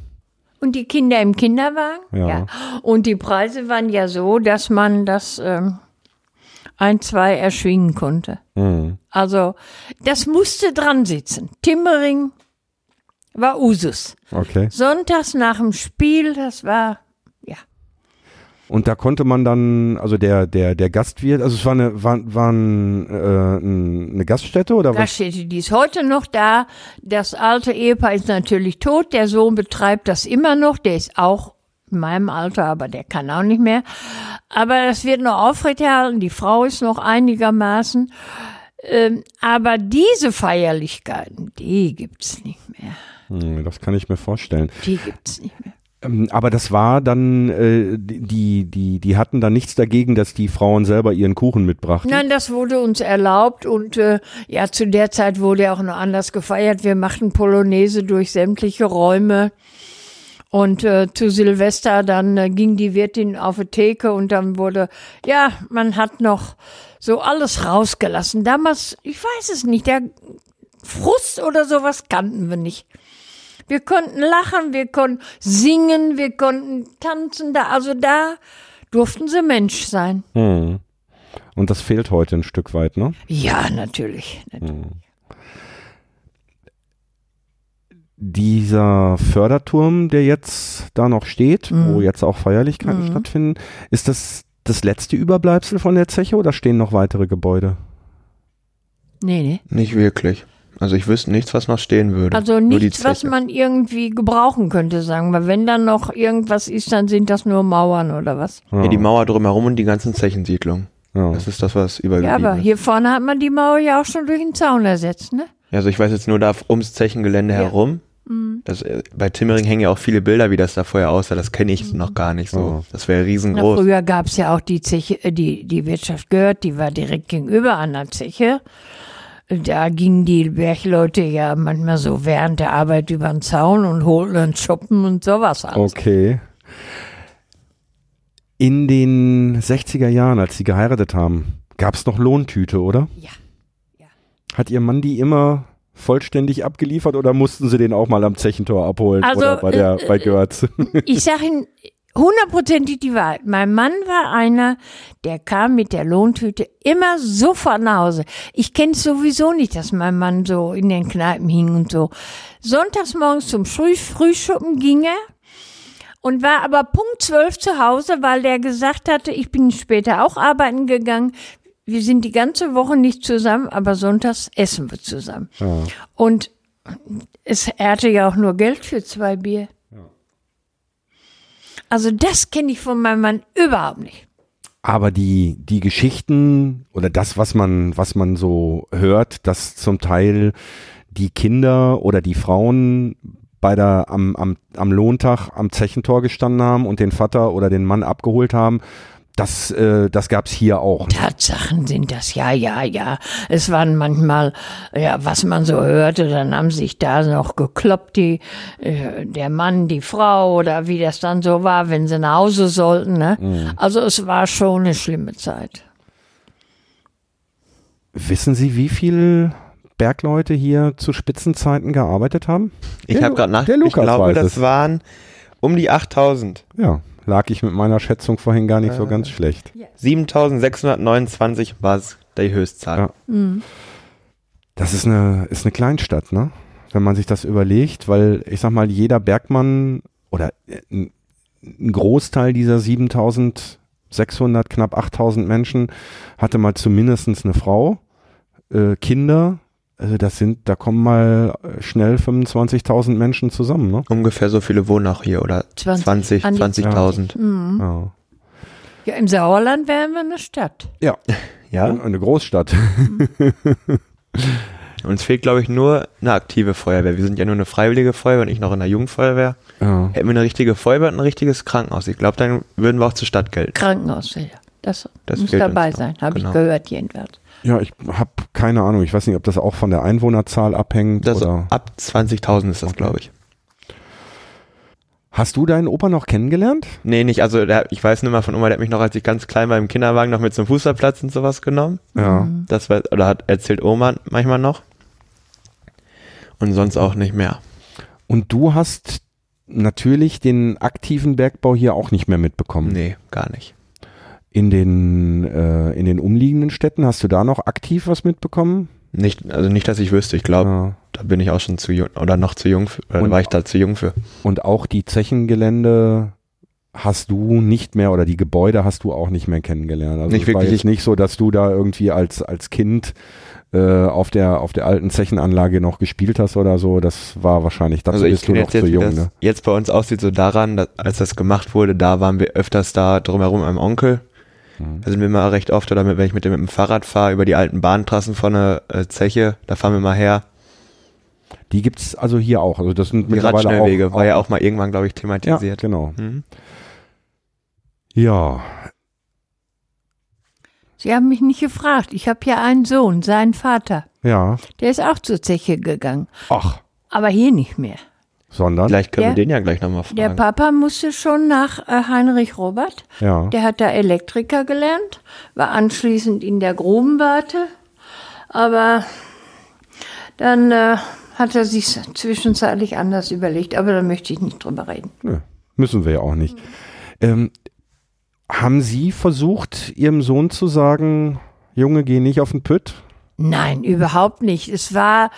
und die Kinder im Kinderwagen. Ja. Und die Preise waren ja so, dass man das ähm, ein, zwei erschwingen konnte. Mhm. Also das musste dran sitzen. Timmering war Usus. Okay. Sonntags nach dem Spiel, das war, ja. Und da konnte man dann, also der, der, der Gastwirt, also es war eine, war, war ein, äh, ein- eine Gaststätte oder was? Gaststätte, die ist heute noch da. Das alte Ehepaar ist natürlich tot. Der Sohn betreibt das immer noch. Der ist auch in meinem Alter, aber der kann auch nicht mehr. Aber das wird noch aufrechterhalten. Die Frau ist noch einigermaßen. Ähm, aber diese Feierlichkeiten, die gibt's nicht mehr. Hm, das kann ich mir vorstellen. Die gibt's nicht mehr. Ähm, aber das war dann, äh, die, die, die hatten dann nichts dagegen, dass die Frauen selber ihren Kuchen mitbrachten. Nein, das wurde uns erlaubt und äh, ja, zu der Zeit wurde auch noch anders gefeiert. Wir machten Polonaise durch sämtliche Räume. Und äh, zu Silvester dann äh, ging die Wirtin auf die Theke und dann wurde, ja, man hat noch so alles rausgelassen. Damals, ich weiß es nicht, der Frust oder sowas kannten wir nicht. Wir konnten lachen, wir konnten singen, wir konnten tanzen, da, also da durften sie Mensch sein. Hm. Und das fehlt heute ein Stück weit, ne? Ja, natürlich. natürlich. Dieser Förderturm, der jetzt da noch steht, Mhm. wo jetzt auch Feierlichkeiten stattfinden, ist das das letzte Überbleibsel von der Zeche oder stehen noch weitere Gebäude? Nee, nee. Nicht wirklich. Also ich wüsste nichts, was noch stehen würde. Also nichts, was man irgendwie gebrauchen könnte, sagen wir. Wenn dann noch irgendwas ist, dann sind das nur Mauern oder was. Ja, die Mauer drumherum und die ganzen Zechensiedlungen. Ja. Das ist das, was Ja, übergeblieben aber ist. hier vorne hat man die Mauer ja auch schon durch den Zaun ersetzt, ne? Also ich weiß jetzt nur da ums Zechengelände Ja. herum. Mhm. Das, äh, bei Timmering hängen ja auch viele Bilder, wie das da vorher aussah. Das kenne ich noch gar nicht so. Oh. Das wäre Na, riesengroß. früher gab's ja auch die Zeche, äh, die, die Wirtschaft gehört, die war direkt gegenüber an der Zeche. Da gingen die Bergleute ja manchmal so während der Arbeit über den Zaun und holten dann Shoppen und sowas alles. Okay. In den 60er Jahren, als sie geheiratet haben, gab es noch Lohntüte, oder? Ja. Ja. Hat ihr Mann die immer vollständig abgeliefert oder mussten sie den auch mal am Zechentor abholen Also, oder bei der äh, bei Görz? Ich sage Ihnen hundertprozentig die Wahrheit. Mein Mann war einer, der kam mit der Lohntüte immer sofort nach Hause. Ich kenne es sowieso nicht, dass mein Mann so in den Kneipen hing und so. Sonntags morgens zum Früh Frühschuppen ging er und war aber Punkt zwölf zu Hause, weil der gesagt hatte, ich bin später auch arbeiten gegangen. Wir sind die ganze Woche nicht zusammen, aber sonntags essen wir zusammen. Ja. Und es, er hatte ja auch nur Geld für zwei Bier. Also das kenne ich von meinem Mann überhaupt nicht. Aber die, die Geschichten oder das, was man, was man so hört, dass zum Teil die Kinder oder die Frauen bei der, am, am, am Lohntag am Zechentor gestanden haben und den Vater oder den Mann abgeholt haben, das, äh, das gab's hier auch. Tatsachen sind das, ja, ja, ja. Es waren manchmal, ja, was man so hörte, dann haben sich da noch gekloppt, die, äh, der Mann, die Frau oder wie das dann so war, wenn sie nach Hause sollten. Ne? Mhm. Also es war schon eine schlimme Zeit. Wissen Sie, wie viel Bergleute hier zu Spitzenzeiten gearbeitet haben? Ich habe gerade nach, der ich glaube, das es. waren um die 8000. Ja, lag ich mit meiner Schätzung vorhin gar nicht so ganz schlecht. 7629 war es die Höchstzahl. Ja. Das ist eine, ist eine Kleinstadt, ne? Wenn man sich das überlegt, weil ich sag mal, jeder Bergmann oder äh, ein ein Großteil dieser 7600, knapp 8000 Menschen hatte mal zumindest eine Frau, äh, Kinder. Also das sind, da kommen mal äh, schnell 25.000 Menschen zusammen, ne? Ungefähr so viele wohnen auch hier oder 20, 20, an die 20.000. Mhm. Ja. Ja, im Sauerland wären wir eine Stadt. Ja, [laughs] Ja. eine Großstadt. [laughs] Uns fehlt, glaube ich, nur eine aktive Feuerwehr. Wir sind ja nur eine freiwillige Feuerwehr und ich noch in der Jugendfeuerwehr. Ja. Hätten wir eine richtige Feuerwehr und ein richtiges Krankenhaus. Ich glaube, dann würden wir auch zur Stadt gelten. Krankenhaus, ja. Das, Das muss dabei sein, habe Genau. ich gehört jedenfalls. Ja, ich habe keine Ahnung. Ich weiß nicht, ob das auch von der Einwohnerzahl abhängt Das oder. ab 20.000 ist das, Okay. glaube ich. Hast du deinen Opa noch kennengelernt? Nee, nicht. Also der, ich weiß nur mal von Oma, der hat mich noch, als ich ganz klein war, im Kinderwagen noch mit zum Fußballplatz und sowas genommen. Ja. Das war, oder hat erzählt Oma manchmal noch. Und sonst auch nicht mehr. Und du hast natürlich den aktiven Bergbau hier auch nicht mehr mitbekommen. Nee, gar nicht. In den, äh, in den umliegenden Städten hast du da noch aktiv was mitbekommen? Nicht, also nicht, dass ich wüsste. Ich glaube, Ja. da bin ich auch schon zu jung oder noch zu jung für, Und- war ich da zu jung für. Und auch die Zechengelände hast du nicht mehr oder die Gebäude hast du auch nicht mehr kennengelernt. Also Nicht es war wirklich. jetzt nicht so, dass du da irgendwie als, als Kind äh, auf der auf der alten Zechenanlage noch gespielt hast oder so. Das war wahrscheinlich, dazu Also bist du noch jetzt, zu jung. das Ne? jetzt bei uns aussieht, so daran, dass, als das gemacht wurde, da waren wir öfters da drumherum am Onkel. Mhm. Da sind wir mal recht oft, oder mit, wenn ich mit dem, mit dem Fahrrad fahre, über die alten Bahntrassen von der äh, Zeche, da fahren wir mal her. Die gibt's also hier auch. Also das sind Die mittlerweile Radschnellwege auch, war ja auch mal irgendwann, glaube ich, ja, thematisiert. genau. Mhm. Ja, Sie haben mich nicht gefragt. Ich habe ja einen Sohn, seinen Vater. ja. Der ist auch zur Zeche gegangen. Ach, Aber hier nicht mehr. Sondern Vielleicht können Der- wir den ja gleich nochmal Der fragen. Papa musste schon nach äh, Heinrich Robert. ja. Der hat da Elektriker gelernt, war anschließend in der Grubenwarte. Aber dann äh, hat er sich zwischenzeitlich anders überlegt. Aber da möchte ich nicht drüber reden. Nö, müssen wir ja auch nicht. Ähm, haben Sie versucht, Ihrem Sohn zu sagen, Junge, geh nicht auf den Pütt? Nein, überhaupt nicht. Es war,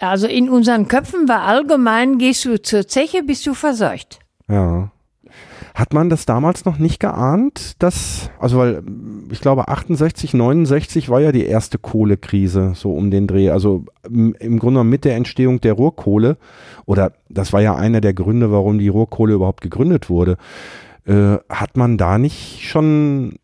also in unseren Köpfen war allgemein, gehst du zur Zeche, bist du verseucht. Ja. Hat man das damals noch nicht geahnt, dass, also weil ich glaube 68, 69 war ja die erste Kohlekrise so um den Dreh, also im Grunde genommen mit der Entstehung der Ruhrkohle oder das war ja einer der Gründe, warum die Ruhrkohle überhaupt gegründet wurde. Äh, hat man da nicht schon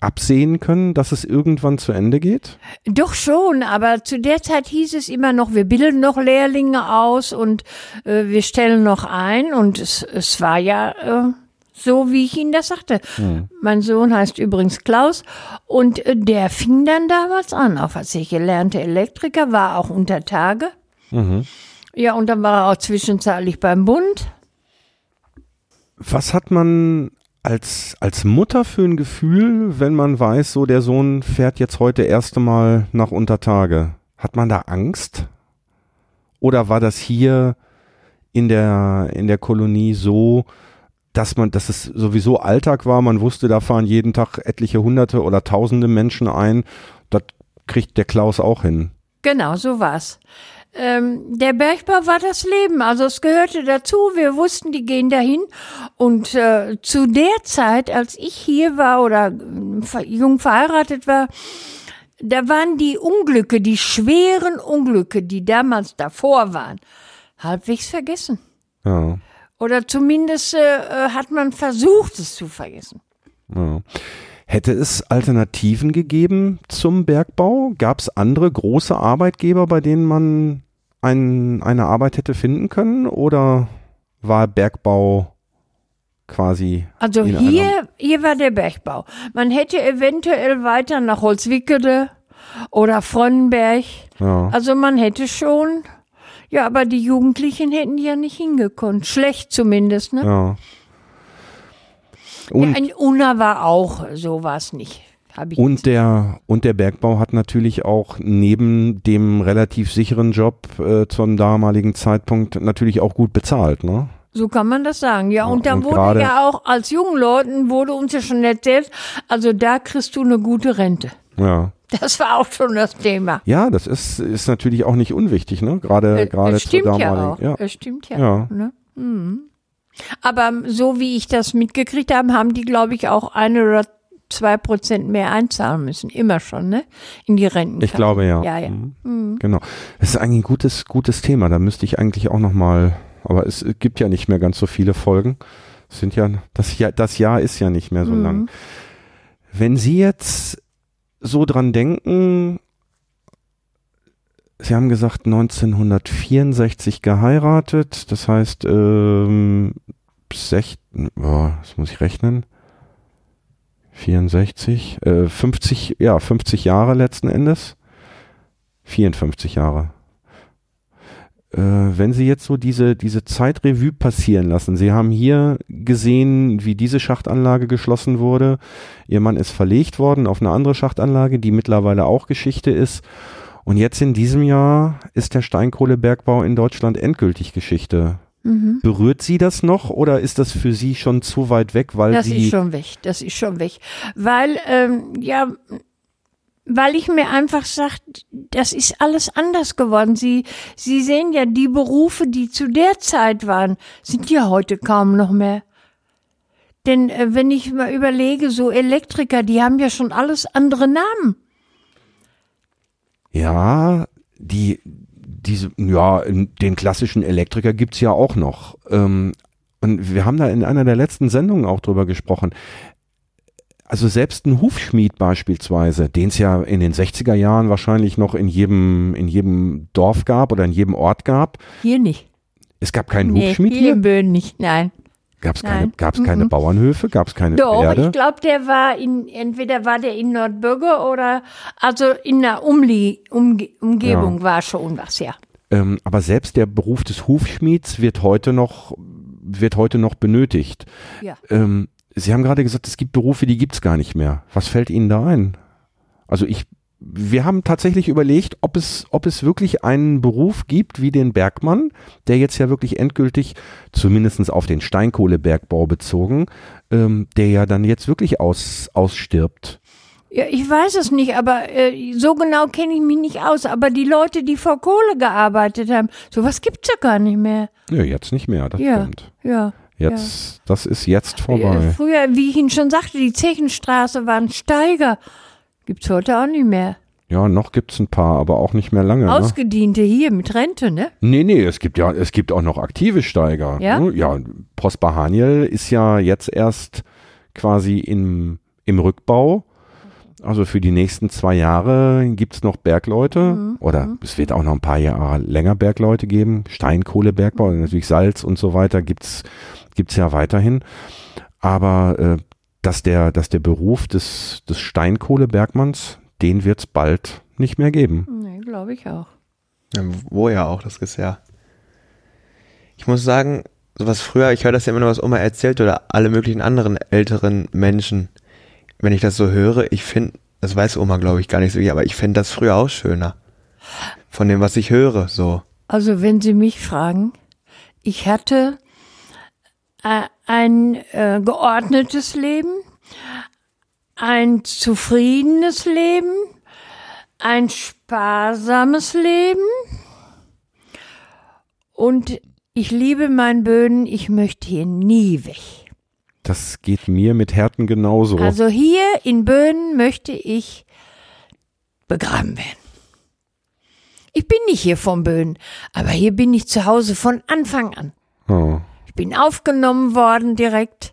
absehen können, dass es irgendwann zu Ende geht? Doch schon, aber zu der Zeit hieß es immer noch, wir bilden noch Lehrlinge aus und äh, wir stellen noch ein. Und es, es war ja äh, so, wie ich Ihnen das sagte. Mein Sohn heißt übrigens Klaus und äh, der fing dann damals an, auf als ich gelernte Elektriker, war auch unter Tage. Ja, und dann war er auch zwischenzeitlich beim Bund. Was hat man als, als Mutter für ein Gefühl, wenn man weiß, so der Sohn fährt jetzt heute erste Mal nach Untertage? Hat man da Angst? Oder war das hier in der, in der Kolonie so, dass man, dass es sowieso Alltag war, man wusste, da fahren jeden Tag etliche hunderte oder tausende Menschen ein, das kriegt der Klaus auch hin. Genau, so war's. Ähm, der Bergbau war das Leben, also es gehörte dazu. Wir wussten, die gehen dahin. Und äh, zu der Zeit, als ich hier war oder äh, ver- jung verheiratet war, da waren die Unglücke, die schweren Unglücke, die damals davor waren, halbwegs vergessen. Ja. Oder zumindest äh, hat man versucht, es zu vergessen. ja. Hätte es Alternativen gegeben zum Bergbau? Gab es andere große Arbeitgeber, bei denen man ein, eine Arbeit hätte finden können? Oder war Bergbau quasi Also hier, hier war der Bergbau. Man hätte eventuell weiter nach Holzwickede oder Fronnenberg. Ja. Also man hätte schon, ja, aber die Jugendlichen hätten ja nicht hingekonnt. Schlecht zumindest, ne? Ja. Und, ja, ein Unna war auch, so war es nicht. Ich und, der, und der Bergbau hat natürlich auch neben dem relativ sicheren Job äh, zum damaligen Zeitpunkt natürlich auch gut bezahlt, ne? So kann man das sagen, ja. Und dann und wurde ja auch als jungen Leuten wurde uns ja schon erzählt, also da kriegst du eine gute Rente. Ja. Das war auch schon das Thema. Ja, das ist, ist natürlich auch nicht unwichtig, ne? Gerade, Äh, gerade zur stimmt ja damaligen. auch. Ja. Es stimmt ja. Ja. Auch, ne? mhm. Aber so wie ich das mitgekriegt habe, haben die, glaube ich, auch eine oder zwei Prozent mehr einzahlen müssen. Immer schon, ne? In die Renten. Ich glaube ja. Ja, ja. Mhm. Genau. Das ist eigentlich ein gutes, gutes Thema. Da müsste ich eigentlich auch noch mal, aber es gibt ja nicht mehr ganz so viele Folgen. Es sind ja, das Jahr, das Jahr ist ja nicht mehr so Mhm. lang. Wenn Sie jetzt so dran denken, Sie haben gesagt 1964 geheiratet, das heißt, ähm, sech, oh, das muss ich rechnen. 64, äh, 50, ja, 50 Jahre letzten Endes. 54 Jahre. Äh, wenn Sie jetzt so diese, diese Zeitrevue passieren lassen, Sie haben hier gesehen, wie diese Schachtanlage geschlossen wurde. Ihr Mann ist verlegt worden auf eine andere Schachtanlage, die mittlerweile auch Geschichte ist. Und jetzt in diesem Jahr ist der Steinkohlebergbau in Deutschland endgültig Geschichte. Mhm. Berührt Sie das noch oder ist das für Sie schon zu weit weg, weil Das Sie ist schon weg, das ist schon weg. Weil, ähm, ja, weil ich mir einfach sage, das ist alles anders geworden. Sie, Sie sehen ja, die Berufe, die zu der Zeit waren, sind ja heute kaum noch mehr. Denn äh, wenn ich mal überlege, so Elektriker, die haben ja schon alles andere Namen. Ja, die, diese, ja, den klassischen Elektriker gibt's ja auch noch. Ähm, und wir haben da in einer der letzten Sendungen auch drüber gesprochen. Also selbst ein Hufschmied beispielsweise, den es ja in den 60er Jahren wahrscheinlich noch in jedem, in jedem Dorf gab oder in jedem Ort gab. Hier nicht. Es gab keinen Nee, Hufschmied hier hier. in Böden nicht, nein. Gab es keine, gab's keine Mhm. Bauernhöfe, gab es keine Doch, Pferde. ich glaube, der war in, entweder war der in Nordbürger oder, also in der Umli Umge Umgebung war schon was, ja. Ähm, aber selbst der Beruf des Hufschmieds wird heute noch, wird heute noch benötigt. Ja. Ähm, Sie haben gerade gesagt, es gibt Berufe, die gibt's gar nicht mehr. Was fällt Ihnen da ein? Also ich, wir haben tatsächlich überlegt, ob es, ob es wirklich einen Beruf gibt wie den Bergmann, der jetzt ja wirklich endgültig, zumindestens auf den Steinkohlebergbau bezogen, ähm, der ja dann jetzt wirklich aus, ausstirbt. Ja, ich weiß es nicht, aber äh, so genau kenne ich mich nicht aus. Aber die Leute, die vor Kohle gearbeitet haben, sowas gibt's ja gar nicht mehr. Ja, jetzt nicht mehr, das Ja. stimmt. Ja. Jetzt, das ist jetzt Äh, vorbei. früher, wie ich Ihnen schon sagte, die Zechenstraße war ein Steiger. Gibt's heute auch nicht mehr. Ja, noch gibt's ein paar, aber auch nicht mehr lange. Ne? Ausgediente hier mit Rente, ne? Nee, nee, es gibt ja, es gibt auch noch aktive Steiger. Ja? Ne? Ja, Prosper Haniel ist ja jetzt erst quasi im, im Rückbau. Also für die nächsten zwei Jahre gibt's noch Bergleute Mhm. oder es wird auch noch ein paar Jahre länger Bergleute geben. Steinkohlebergbau, Mhm. natürlich Salz und so weiter gibt's gibt's ja weiterhin. Aber äh, dass der, dass der Beruf des, des Steinkohlebergmanns, den wird's bald nicht mehr geben. Nee, glaube ich auch. Ja, wo ja auch, das ist ja. Ich muss sagen, sowas früher, ich höre das ja immer nur, was Oma erzählt oder alle möglichen anderen älteren Menschen. Wenn ich das so höre, ich finde, das weiß Oma glaube ich gar nicht so, aber ich finde das früher auch schöner. Von dem, was ich höre, so. Also wenn Sie mich fragen, ich hatte äh, ein äh, geordnetes Leben, ein zufriedenes Leben, ein sparsames Leben und ich liebe meinen Böden, ich möchte hier nie weg. Das geht mir mit Härten genauso. Also hier in Böden möchte ich begraben werden. Ich bin nicht hier vom Böen, aber hier bin ich zu Hause von Anfang an. Oh. Ich bin aufgenommen worden direkt.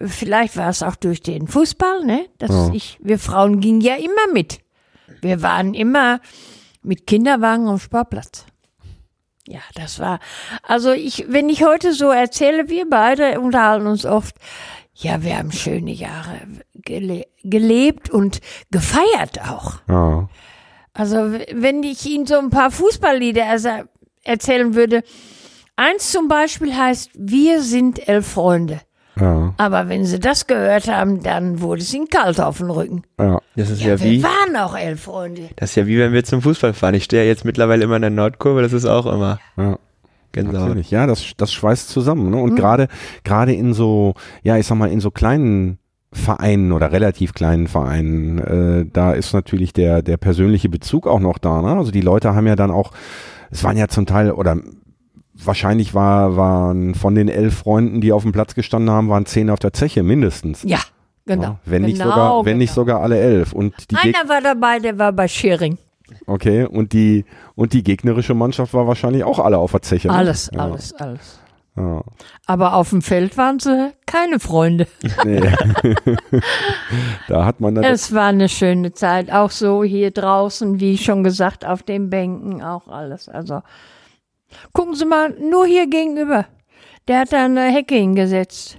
Vielleicht war es auch durch den Fußball, ne? Dass Ja. ich, wir Frauen gingen ja immer mit. Wir waren immer mit Kinderwagen am Sportplatz. Ja, das war, also ich, wenn ich heute so erzähle, wir beide unterhalten uns oft, ja, wir haben schöne Jahre gele gelebt und gefeiert auch. Ja. Also wenn ich Ihnen so ein paar Fußballlieder erzählen würde, eins zum Beispiel heißt, wir sind elf Freunde. Ja. Aber wenn Sie das gehört haben, dann wurde es Ihnen kalt auf den Rücken. Ja. Das ist Ja, ja, wir wie, waren auch elf Freunde. das ist ja wie wenn wir zum Fußball fahren. Ich stehe ja jetzt mittlerweile immer in der Nordkurve, das ist auch immer ja. Gänsehaut. Natürlich. Ja, das, das schweißt zusammen. Ne? Und Mhm. gerade, gerade in so, ja, ich sag mal, in so kleinen Vereinen oder relativ kleinen Vereinen, äh, da ist natürlich der, der persönliche Bezug auch noch da. Ne? Also die Leute haben ja dann auch, es waren ja zum Teil, oder wahrscheinlich war, waren von den elf Freunden, die auf dem Platz gestanden haben, waren zehn auf der Zeche mindestens. Ja, genau. Ja, wenn nicht genau, sogar, wenn nicht genau. sogar alle elf. Und die Geg Einer war dabei, der war bei Schering. okay, und die, und die gegnerische Mannschaft war wahrscheinlich auch alle auf der Zeche. Ne? Alles, ja, alles, alles. Ja. Aber auf dem Feld waren sie keine Freunde. Nee. [laughs] da hat man dann Es war eine schöne Zeit, auch so hier draußen, wie schon gesagt, auf den Bänken, auch alles. Also gucken Sie mal, nur hier gegenüber. Der hat da eine Hecke hingesetzt.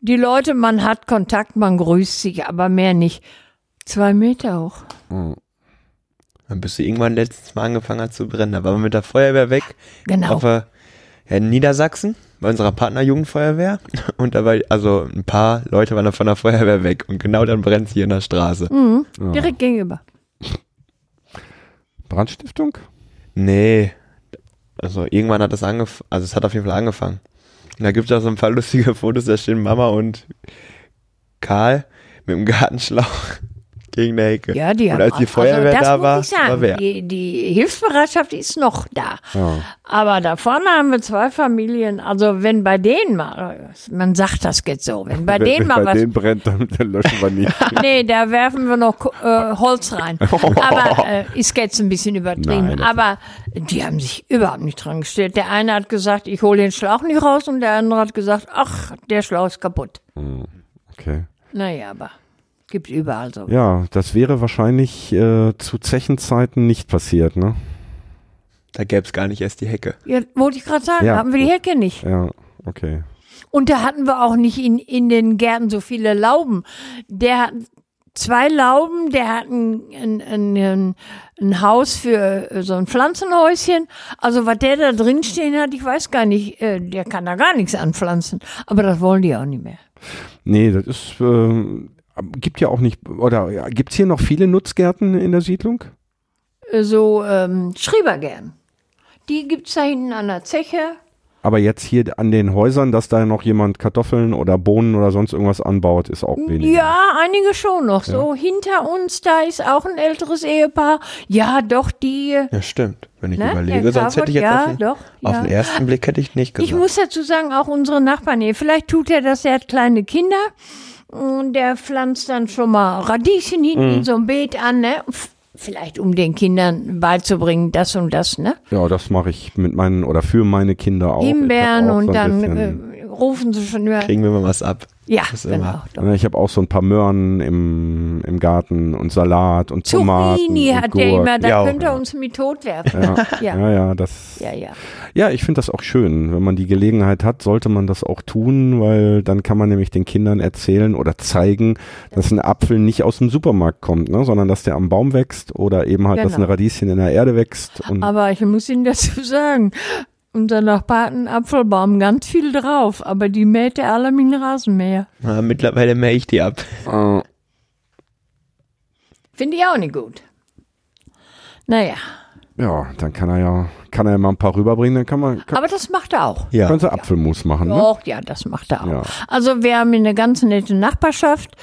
Die Leute, man hat Kontakt, man grüßt sich, aber mehr nicht. Zwei Meter hoch. Dann bist du irgendwann letztes Mal angefangen hat zu brennen. Da waren wir mit der Feuerwehr weg. Genau. Auf der, ja, in Niedersachsen, bei unserer Partnerjugendfeuerwehr. [laughs] Und da war, also ein paar Leute waren da von der Feuerwehr weg. Und genau dann brennt hier in der Straße. Mhm, Ja. direkt gegenüber. Brandstiftung? Nee. Also irgendwann hat das angefangen, also es hat auf jeden Fall angefangen. Und da gibt es auch so ein paar lustige Fotos, da stehen Mama und Karl mit dem Gartenschlauch gegen der Hecke. Ja, die und haben als die also Feuerwehr das da war, war wer? Die, die Hilfsbereitschaft ist noch da. Ja. Aber da vorne haben wir zwei Familien. Also wenn bei denen mal, man sagt das jetzt so, wenn bei denen mal bei was, denen brennt, dann, dann löschen wir nicht. [laughs] nee, da werfen wir noch äh, Holz rein. [laughs] Aber äh, ist jetzt ein bisschen übertrieben. Nein, Aber die haben sich überhaupt nicht dran gestellt. Der eine hat gesagt, ich hole den Schlauch nicht raus und der andere hat gesagt, ach, der Schlauch ist kaputt. Okay. Naja, aber gibt überall so. Ja, das wäre wahrscheinlich äh, zu Zechenzeiten nicht passiert, ne? Da gäbe es gar nicht erst die Hecke. Ja, wollte ich gerade sagen, Ja. haben wir die Hecke nicht. Ja, okay. Und da hatten wir auch nicht in, in den Gärten so viele Lauben. Der hat zwei Lauben, der hat ein, ein, ein, ein, Haus für äh, so ein Pflanzenhäuschen. Also was der da drin stehen hat, ich weiß gar nicht, äh, der kann da gar nichts anpflanzen. Aber das wollen die auch nicht mehr. Nee, das ist, äh, gibt ja auch nicht, oder ja, gibt's hier noch viele Nutzgärten in der Siedlung? Äh, So ähm, Schrebergärten. Die gibt's da hinten an der Zeche. Aber jetzt hier an den Häusern, dass da noch jemand Kartoffeln oder Bohnen oder sonst irgendwas anbaut, ist auch wenig. Ja, einige schon noch. So hinter uns, da ist auch ein älteres Ehepaar. Ja, doch, die. Ja, stimmt. Wenn ich Ne? überlege, Der sonst hätte ich jetzt Crawford, auf, ja, den, doch, auf ja. den ersten Blick hätte ich nicht gesagt. Ich muss dazu sagen, auch unsere Nachbarn hier. Vielleicht tut er das, er hat kleine Kinder. Und der pflanzt dann schon mal Radieschen hinten Mhm. in so ein Beet an, ne? Vielleicht um den Kindern beizubringen, das und das, ne? Ja, das mache ich mit meinen oder für meine Kinder auch. Himbeeren auch so und ein dann äh, rufen sie schon über. Kriegen wir mal was ab. Ja, das genau. immer. Doch. Ja, Ich habe auch so ein paar Möhren im, im Garten und Salat und Tomaten Zucchini und hat der Gurken. immer, da Ja, könnte er ja. uns mit tot werfen. Ja, [laughs] Ja. ja, ja, das. Ja, ja. Ja, ich finde das auch schön. Wenn man die Gelegenheit hat, sollte man das auch tun, weil dann kann man nämlich den Kindern erzählen oder zeigen, dass ein Apfel nicht aus dem Supermarkt kommt, ne, sondern dass der am Baum wächst oder eben halt, dass Genau. ein Radieschen in der Erde wächst. Und Aber ich muss Ihnen dazu sagen, unser Nachbar hat einen Apfelbaum, ganz viel drauf, aber die mäht er alle mit dem Rasenmäher. Na, mittlerweile mähe ich die ab. äh, Finde ich auch nicht gut. Naja, ja, dann kann er ja, kann er ja mal ein paar rüberbringen, dann kann man, kann, aber das macht er auch. Ja. können sie Apfelmus machen, ne? Doch, ja, das macht er auch. Ja. Also wir haben eine ganz nette Nachbarschaft.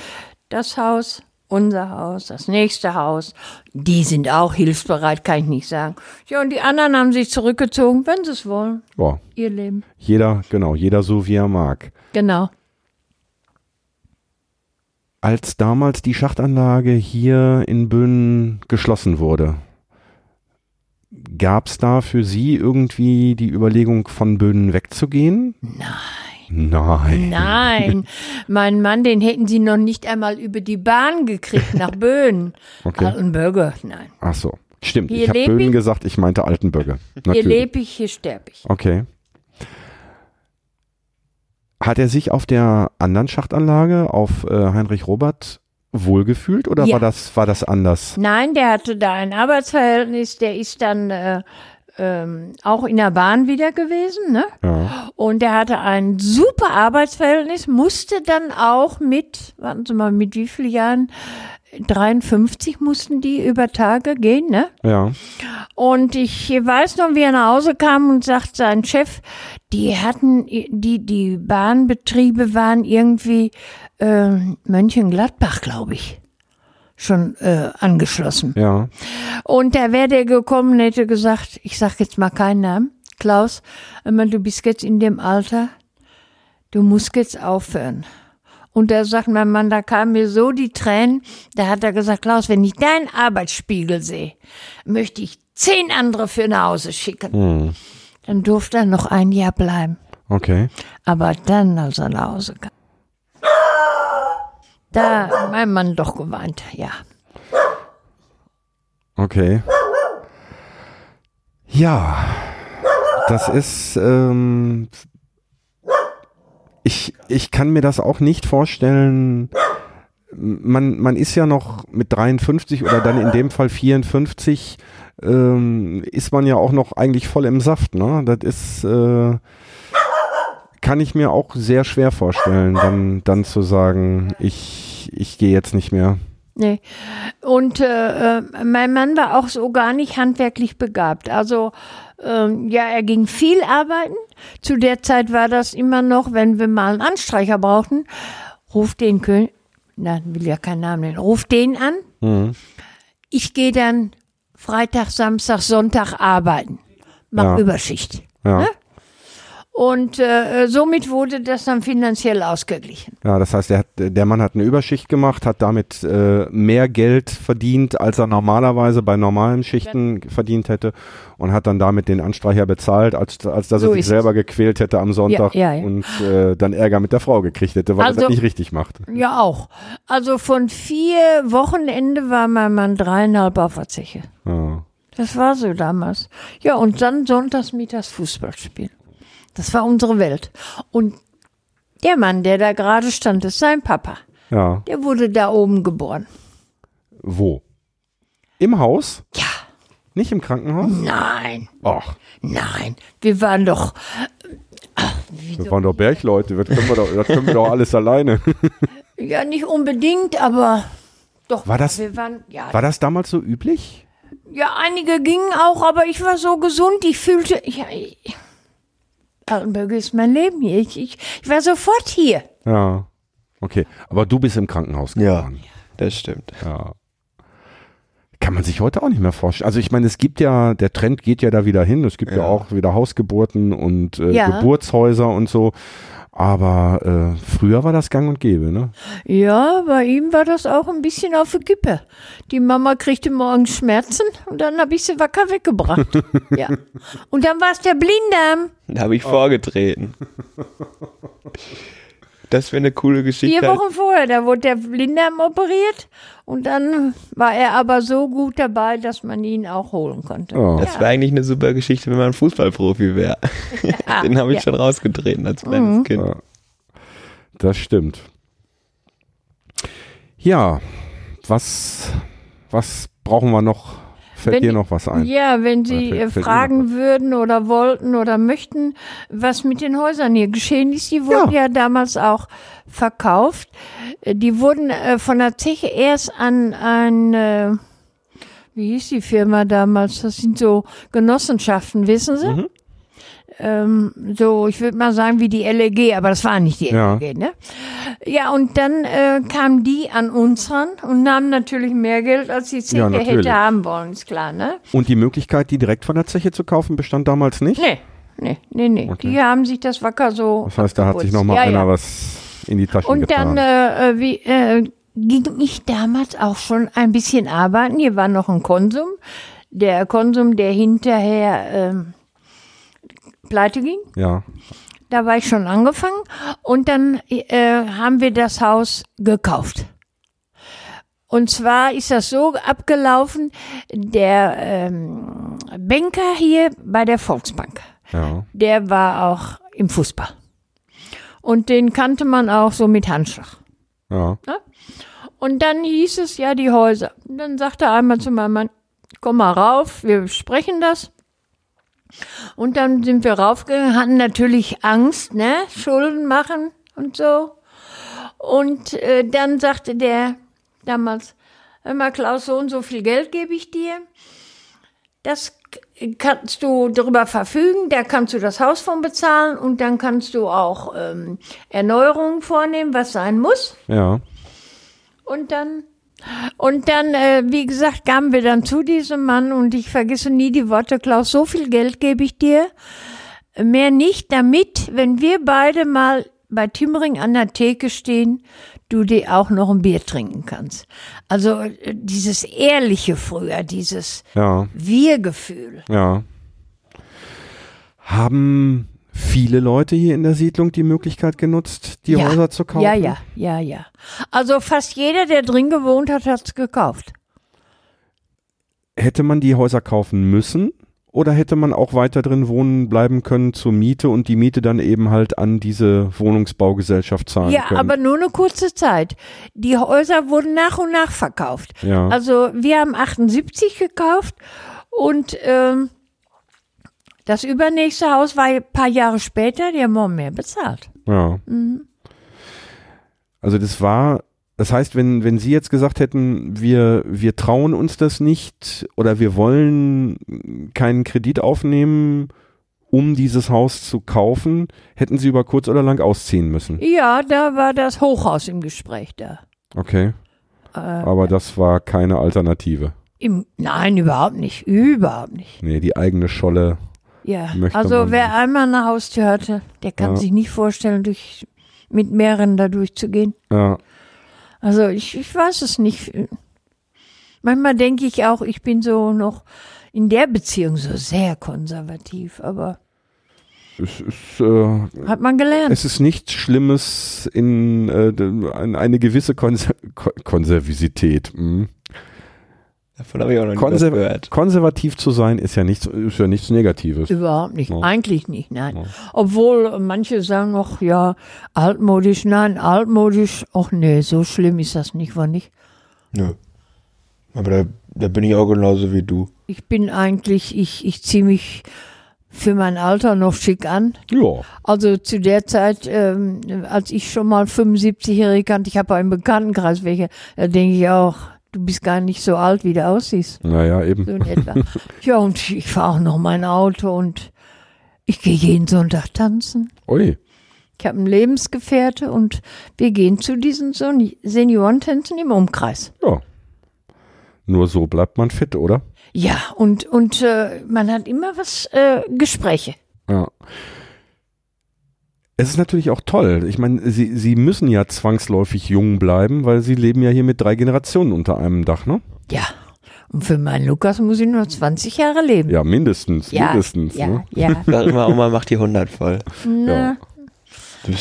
Das Haus, unser Haus, das nächste Haus. Die sind auch hilfsbereit, kann ich nicht sagen. Ja, und die anderen haben sich zurückgezogen, wenn sie es wollen. Ja, Ihr Leben. jeder, genau, jeder so wie er mag. Genau. Als damals die Schachtanlage hier in Böhnen geschlossen wurde, Gab es da für Sie irgendwie die Überlegung, von Böhnen wegzugehen? Nein. Nein. Nein, mein Mann, den hätten sie noch nicht einmal über die Bahn gekriegt nach Böen. Okay. Altenbürger, nein. Ach so. Stimmt, Hier ich habe Böhnen ich. gesagt, ich meinte Altenböcke. Hier Natürlich. lebe ich, hier sterbe ich. Okay. Hat er sich auf der anderen Schachtanlage auf äh, Heinrich Robert wohlgefühlt oder Ja. war das war das anders? Nein, der hatte da ein Arbeitsverhältnis, der ist dann äh, ähm, auch in der Bahn wieder gewesen, ne? Ja. Und der hatte ein super Arbeitsverhältnis, musste dann auch mit, warten Sie mal, mit wie vielen Jahren? 53 mussten die über Tage gehen, ne? Ja. Und ich weiß noch, wie er nach Hause kam und sagt sein Chef, die hatten, die, die Bahnbetriebe waren irgendwie äh, Mönchengladbach, glaube ich, schon äh, angeschlossen. Ja. Und da wäre der gekommen und hätte gesagt, ich sag jetzt mal keinen Namen, Klaus, du bist jetzt in dem Alter, du musst jetzt aufhören. Und da sagt mein Mann, da kamen mir so die Tränen, da hat er gesagt, Klaus, wenn ich deinen Arbeitsspiegel sehe, möchte ich zehn andere für nach Hause schicken. Hm. Dann durfte er noch ein Jahr bleiben. Okay. Aber dann, als er nach Hause kam, da hat mein Mann doch geweint, ja. Okay. Ja, das ist, ähm, ich, ich kann mir das auch nicht vorstellen. Man, man ist ja noch mit 53 oder dann in dem Fall 54, ähm, ist man ja auch noch eigentlich voll im Saft, ne? Das ist, äh, kann ich mir auch sehr schwer vorstellen, dann, dann zu sagen, ich, ich gehe jetzt nicht mehr. Nee. Und äh, äh, mein Mann war auch so gar nicht handwerklich begabt. Also ähm, ja, er ging viel arbeiten. Zu der Zeit war das immer noch, wenn wir mal einen Anstreicher brauchten, ruft den König, na, will ja keinen Namen nennen, ruft den an. Mhm. Ich gehe dann Freitag, Samstag, Sonntag arbeiten. Mach Ja. Überschicht. Ja. Ne? Und äh, somit wurde das dann finanziell ausgeglichen. Ja, das heißt, der, hat, der Mann hat eine Überschicht gemacht, hat damit äh, mehr Geld verdient, als er normalerweise bei normalen Schichten verdient hätte und hat dann damit den Anstreicher bezahlt, als, als dass So er sich ist es. selber gequält hätte am Sonntag Ja, ja, ja. und äh, dann Ärger mit der Frau gekriegt hätte, weil er Also- das nicht richtig macht. Ja, auch. Also von vier Wochenende war mein Mann dreieinhalb auf der Zeche. Ja. Das war so damals. Ja, und dann sonntags mittags Fußball spielen. Das war unsere Welt. Und der Mann, der da gerade stand, ist sein Papa. ja. Der wurde da oben geboren. Wo? Im Haus? Ja, Nicht im Krankenhaus? nein, Ach, nein. Wir waren doch. wir waren doch Bergleute, das können wir doch, das können wir doch alles alleine. [laughs] Ja, nicht unbedingt, aber doch. War das- waren, ja, War das damals so üblich? ja, einige gingen auch, aber ich war so gesund. Ich fühlte. Ja, ich, Altenburg ist mein Leben hier. Ich, ich, ich war sofort hier. Ja. Okay, aber du bist im Krankenhaus Ja, geboren. das stimmt. Ja. Kann man sich heute auch nicht mehr vorstellen. Also ich meine, es gibt ja, der Trend geht ja da wieder hin. Es gibt ja, Ja. auch wieder Hausgeburten und äh, Ja. Geburtshäuser und so. Aber äh, früher war das gang und gäbe, ne? Ja, bei ihm war das auch ein bisschen auf der Kippe. Die Mama kriegte morgens Schmerzen und dann habe ich sie wacker weggebracht. [laughs] ja. Und dann war es der Blinddarm. Da habe ich vorgetreten. [laughs] Das wäre eine coole Geschichte. Vier Wochen vorher, da wurde der Blinddarm operiert und dann war er aber so gut dabei, dass man ihn auch holen konnte. Ja. Das wäre eigentlich eine super Geschichte, wenn man Fußballprofi wäre. Ja, [laughs] [laughs] Den habe ich ja. schon rausgetreten als kleines Kind. Ja. Das stimmt. Ja, was, was brauchen wir noch? Fällt Wenn dir noch was ein? Ja, wenn Sie fällt- fällt fragen würden oder wollten oder möchten, was mit den Häusern hier geschehen ist, die wurden ja, damals auch verkauft. Äh, Die wurden äh, von der Zeche erst an ein, äh, wie hieß die Firma damals? Das sind so Genossenschaften, wissen Sie? Mhm. Ähm, so, ich würde mal sagen, wie die LEG, aber das war nicht die Ja. LEG, ne? Ja, und dann äh, kamen die an uns ran und nahmen natürlich mehr Geld, als die Zeche natürlich. hätte haben wollen, ist klar, ne? Und die Möglichkeit, die direkt von der Zeche zu kaufen, bestand damals nicht? Nee, nee, nee, nee. Okay. Die haben sich das wacker so. Das heißt, da hat sich abgeputzt. noch mal ja, einer ja. was in die Tasche Und getan. dann äh, äh, wie, äh, ging ich damals auch schon ein bisschen arbeiten. Hier war noch ein Konsum. der Konsum, der hinterher ähm, pleite ging. Ja. Da war ich schon angefangen und dann äh, haben wir das Haus gekauft. Und zwar ist das so abgelaufen, der ähm, Banker hier bei der Volksbank, Ja. der war auch im Fußball. Und den kannte man auch so mit Handschlag. Ja. Und dann hieß es ja die Häuser. Und dann sagte er einmal zu meinem Mann, komm mal rauf, wir besprechen das. Und dann sind wir raufgegangen, hatten natürlich Angst, ne, Schulden machen und so. Und äh, dann sagte der damals, hör mal Klaus, so und so viel Geld gebe ich dir. Das kannst du darüber verfügen, da kannst du das Haus von bezahlen und dann kannst du auch ähm, Erneuerungen vornehmen, was sein muss. Ja. Und dann, und dann, äh, wie gesagt, kamen wir dann zu diesem Mann und ich vergesse nie die Worte, Klaus, so viel Geld gebe ich dir, mehr nicht, damit, wenn wir beide mal bei Timmering an der Theke stehen, du dir auch noch ein Bier trinken kannst. Also äh, dieses Ehrliche früher, dieses Ja. Wir-Gefühl. Ja. Haben viele Leute hier in der Siedlung die Möglichkeit genutzt, die ja. Häuser zu kaufen? Ja, ja, ja, ja. Also fast jeder, der drin gewohnt hat, hat's gekauft. Hätte man die Häuser kaufen müssen? Oder hätte man auch weiter drin wohnen bleiben können zur Miete und die Miete dann eben halt an diese Wohnungsbaugesellschaft zahlen Ja, können? aber nur eine kurze Zeit. Die Häuser wurden nach und nach verkauft. Ja. Also wir haben 78 gekauft und ähm, das übernächste Haus war ein paar Jahre später, die haben mehr bezahlt. Ja. Mhm. Also das war, das heißt, wenn, wenn Sie jetzt gesagt hätten, wir, wir trauen uns das nicht oder wir wollen keinen Kredit aufnehmen, um dieses Haus zu kaufen, hätten Sie über kurz oder lang ausziehen müssen. Ja, da war das Hochhaus im Gespräch da. Okay. Äh, Aber das war keine Alternative. im, nein, überhaupt nicht. Überhaupt nicht. Nee, die eigene Scholle. Ja, Möchte also wer einmal eine Haustür hatte, der kann Ja. sich nicht vorstellen, durch, mit mehreren da durchzugehen. Ja, Also ich, ich weiß es nicht. Manchmal denke ich auch, ich bin so noch in der Beziehung so sehr konservativ, aber es ist, äh, hat man gelernt. es ist nichts Schlimmes in, äh, ein- eine gewisse Konser Ko Konservisität. hm. Davon habe ich auch noch Konser gehört. konservativ zu sein ist ja nichts, ist ja nichts Negatives. Überhaupt nicht. Ja. Eigentlich nicht, nein. Ja. Obwohl manche sagen auch, ja, altmodisch, nein, altmodisch, ach nee, so schlimm ist das nicht, war nicht. Nö. Aber da, da bin ich auch genauso wie du. Ich bin eigentlich, ich, ich ziehe mich für mein Alter noch schick an. Ja, Also zu der Zeit, ähm, als ich schon mal 75-Jährige kannte, ich habe auch im Bekanntenkreis welche, da denke ich auch, du bist gar nicht so alt, wie du aussiehst. naja, eben. So in etwa. [laughs] ja, und ich fahre auch noch mein Auto und ich gehe jeden Sonntag tanzen. Ui, Ich habe einen Lebensgefährte und wir gehen zu diesen Seniorentänzen im Umkreis. ja. Nur so bleibt man fit, oder? Ja, und, und äh, man hat immer was, äh, Gespräche. Ja. Es ist natürlich auch toll. Ich meine, sie, sie müssen ja zwangsläufig jung bleiben, weil sie leben ja hier mit drei Generationen unter einem Dach, ne? Ja. Und für meinen Lukas muss ich nur 20 Jahre leben. Ja, mindestens, ja, mindestens. ja, Ne? ja. Sag immer, Oma macht die 100 voll. Na, doch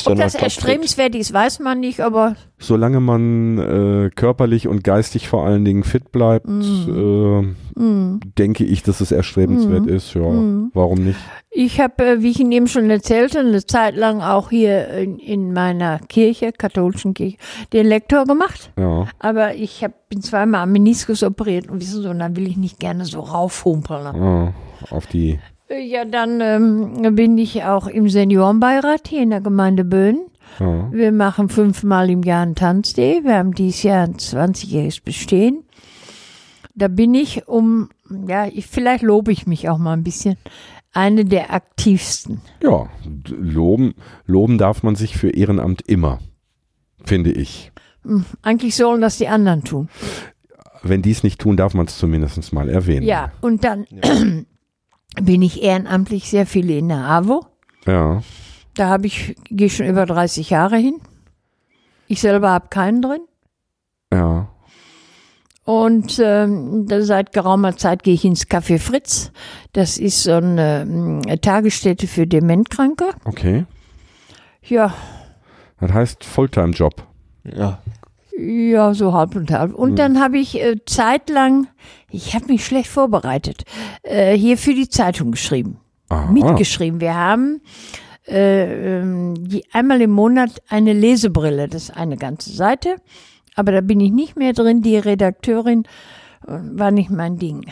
ob das erstrebenswert ist, weiß man nicht, aber Solange man äh, körperlich und geistig vor allen Dingen fit bleibt, Mhm. äh, denke ich, dass es erstrebenswert ist. Ja, Mhm. warum nicht? ich habe, äh, wie ich Ihnen eben schon erzählte, eine Zeit lang auch hier in, in meiner Kirche, katholischen Kirche, den Lektor gemacht. Ja, Aber ich hab, bin zweimal am Meniskus operiert und wissen Sie, und dann will ich nicht gerne so raufhumpeln. ja auf die. Ja, dann ähm, bin ich auch im Seniorenbeirat hier in der Gemeinde Böhnen. Ja, Wir machen fünfmal im Jahr einen Tanzday. Wir haben dieses Jahr ein 20-jähriges Bestehen. Da bin ich um, ja, ich, vielleicht lobe ich mich auch mal ein bisschen, eine der aktivsten. ja loben, loben darf man sich für Ehrenamt immer, finde ich. Hm, Eigentlich sollen das die anderen tun. Wenn die es nicht tun, darf man es zumindest mal erwähnen. Ja, und dann [clears throat] bin ich ehrenamtlich sehr viel in der AWO. Ja, Da habe ich, gehe schon über 30 Jahre hin. Ich selber habe keinen drin. ja. Und ähm, seit geraumer Zeit gehe ich ins Café Fritz. Das ist so eine, ähm, Tagesstätte für Dementkranke. Okay. Ja, Das heißt Fulltime-Job. Ja. Ja, so halb und halb. Und dann habe ich äh, zeitlang, ich habe mich schlecht vorbereitet, äh, hier für die Zeitung geschrieben, Aha. mitgeschrieben. Wir haben äh, ähm, die, einmal im Monat eine Lesebrille, das ist eine ganze Seite, aber da bin ich nicht mehr drin. Die Redakteurin äh, war nicht mein Ding.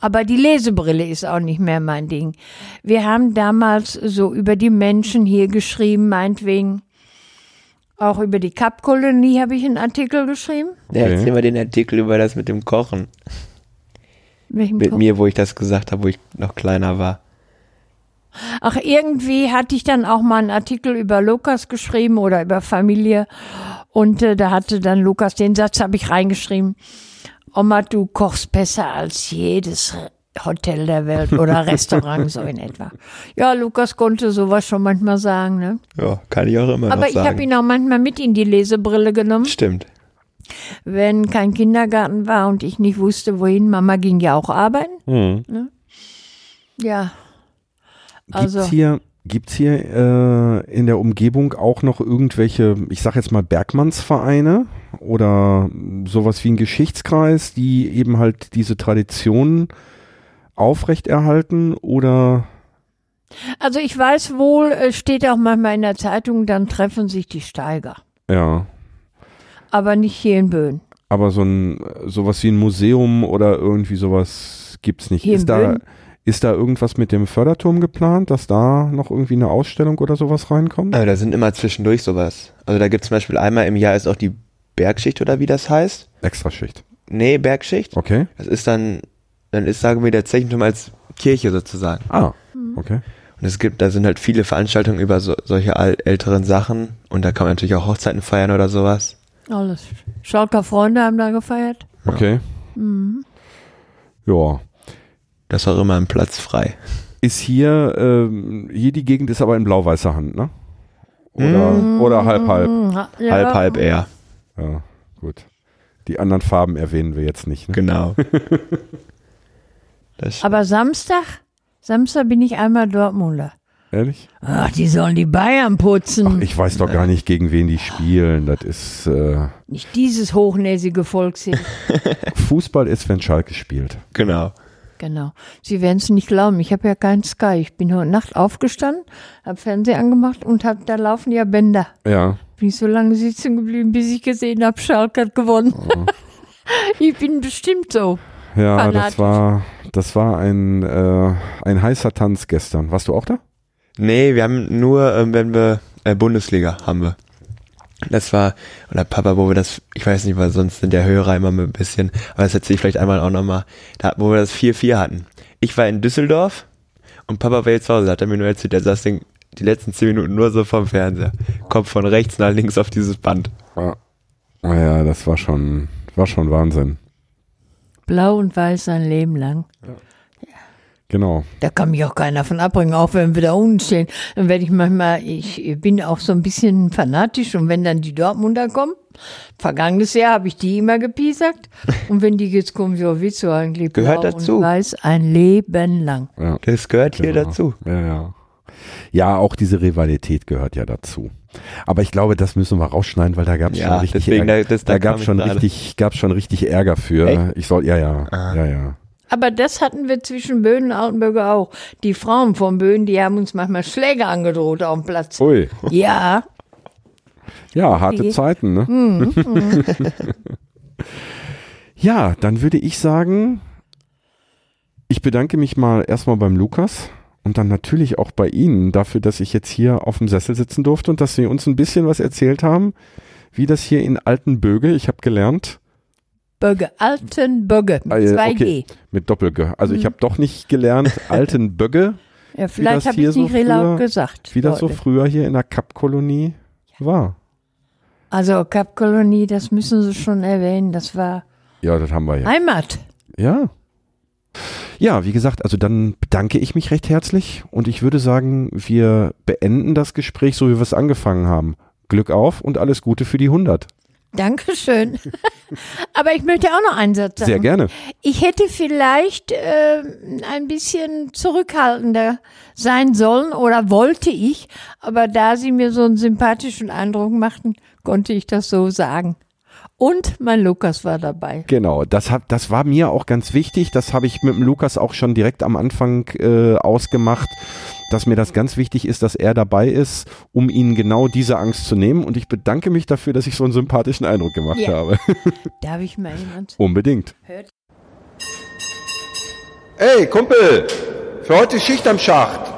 Aber die Lesebrille ist auch nicht mehr mein Ding. Wir haben damals so über die Menschen hier geschrieben, meinetwegen. Auch über die Kapkolonie habe ich einen Artikel geschrieben. Ja, Okay. erzähl mal den Artikel über das mit dem Kochen. Welchen Mit Ko- mir, wo ich das gesagt habe, wo ich noch kleiner war. Ach, irgendwie hatte ich dann auch mal einen Artikel über Lukas geschrieben oder über Familie. Und äh, da hatte dann Lukas, den Satz habe ich reingeschrieben. Oma, du kochst besser als jedes Hotel der Welt oder [laughs] Restaurant, so in etwa. Ja, Lukas konnte sowas schon manchmal sagen, ne? Ja, kann ich auch immer Aber noch ich sagen. habe ihn auch manchmal mit in die Lesebrille genommen, Stimmt. wenn kein Kindergarten war und ich nicht wusste, wohin. Mama ging ja auch arbeiten. Hm. Ja. Gibt's Also, hier, gibt's hier äh, in der Umgebung auch noch irgendwelche, ich sag jetzt mal Bergmannsvereine oder sowas wie ein Geschichtskreis, die eben halt diese Traditionen aufrechterhalten oder also ich weiß wohl, äh, steht auch manchmal in der Zeitung, dann treffen sich die Steiger. ja, Aber nicht hier in Böen. aber so ein sowas wie ein Museum oder irgendwie sowas gibt's nicht. Hier in ist da Böen? ist da irgendwas mit dem Förderturm geplant, dass da noch irgendwie eine Ausstellung oder sowas reinkommt? Aber da sind immer zwischendurch sowas. Also da gibt es zum Beispiel einmal im Jahr ist auch die Bergschicht oder wie das heißt. Extraschicht. Nee, Bergschicht. Okay. Das ist dann, dann ist, sagen wir, der Zechenturm als Kirche sozusagen. Ah, okay. Und es gibt, da sind halt viele Veranstaltungen über so, solche älteren Sachen. Und da kann man natürlich auch Hochzeiten feiern oder sowas. Alles. Schalker Freunde haben da gefeiert. Okay. Ja. Das ist auch immer ein Platz frei. Ist hier, ähm, hier die Gegend ist aber in blau-weißer Hand, ne? Oder, Mm. oder halb, halb. Ja. Halb, halb eher. Ja, gut. Die anderen Farben erwähnen wir jetzt nicht. Ne? Genau. [laughs] Das Aber Samstag, Samstag bin ich einmal Dortmunder. Ehrlich? Ach, die sollen die Bayern putzen. Ach, ich weiß doch gar nicht, gegen wen die spielen. Das ist, äh, Nicht dieses hochnäsige Volk hier. [laughs] Fußball ist, wenn Schalke spielt. genau. Genau. Sie werden es nicht glauben. Ich habe ja keinen Sky. Ich bin heute Nacht aufgestanden, habe Fernseher angemacht und hab, da laufen ja Bänder. Ja. Bin ich so lange sitzen geblieben, bis ich gesehen habe, Schalke hat gewonnen. [laughs] ich bin bestimmt so. Ja, das war, das war ein, äh, ein heißer Tanz gestern. Warst du auch da? Nee, wir haben nur, ähm, wenn wir, äh, Bundesliga haben wir. Das war, oder Papa, wo wir das, ich weiß nicht, weil sonst sind der Hörer immer ein bisschen, aber das erzähle ich vielleicht einmal auch nochmal, da, wo wir das 4-4 hatten. Ich war in Düsseldorf und Papa war jetzt zu Hause, hat er mir nur erzählt, der saß den, die letzten 10 Minuten nur so vom Fernseher. Kommt von rechts nach links auf dieses Band. Ja. Naja, das war schon, war schon Wahnsinn. Blau und weiß ein Leben lang. Genau. Da kann mich auch keiner von abbringen, auch wenn wir da unten stehen. Dann werde ich manchmal, ich bin auch so ein bisschen fanatisch und wenn dann die Dortmunder kommen, vergangenes Jahr habe ich die immer gepiesackt [laughs] und wenn die jetzt kommen, ja, wie so eigentlich Gehört blau dazu. und weiß ein Leben lang. Ja. Das gehört hier Genau. dazu. Ja, ja. Ja, auch diese Rivalität gehört ja dazu. Aber ich glaube, das müssen wir rausschneiden, weil da gab es Ja, schon richtig deswegen, Ärger. da- das- da da gab schon gerade. richtig, gab's schon richtig Ärger für. Echt? Ich soll, ja, ja, Ah. ja, ja. Aber das hatten wir zwischen Böen und Altenbürger auch. Die Frauen von Böen, die haben uns manchmal Schläge angedroht auf dem Platz. Ui, Ja, [laughs] ja, harte Wie? Zeiten, ne? Mhm, [laughs] ja, dann würde ich sagen, ich bedanke mich mal erstmal beim Lukas und dann natürlich auch bei Ihnen dafür, dass ich jetzt hier auf dem Sessel sitzen durfte und dass Sie uns ein bisschen was erzählt haben, wie das hier in Altenböge, ich habe gelernt, Bögge, Altenbögge, mit Ah, ja, 2G. okay. mit Doppel-G. Also Mhm. ich habe doch nicht gelernt, [laughs] Altenbögge, Ja, vielleicht habe ich nicht so früher- gesagt. wie das so früher hier in der Kapkolonie war. Also Kapkolonie, das müssen Sie schon erwähnen, das war Ja, das haben wir ja. Heimat. Ja. Ja, wie gesagt, also dann bedanke ich mich recht herzlich und ich würde sagen, wir beenden das Gespräch so, wie wir es angefangen haben. Glück auf und alles Gute für die 100. Dankeschön. [laughs] Aber ich möchte auch noch einen Satz sagen. Sehr gerne. Ich hätte vielleicht äh, ein bisschen zurückhaltender sein sollen oder wollte ich, aber da Sie mir so einen sympathischen Eindruck machten, konnte ich das so sagen. Und mein Lukas war dabei. Genau, das, hat, das war mir auch ganz wichtig. Das habe ich mit dem Lukas auch schon direkt am Anfang äh, ausgemacht, dass mir das ganz wichtig ist, dass er dabei ist, um ihnen genau diese Angst zu nehmen. Und ich bedanke mich dafür, dass ich so einen sympathischen Eindruck gemacht Ja. habe. [laughs] Darf ich mal jemand? Unbedingt. Ey, Kumpel, für heute Schicht am Schacht.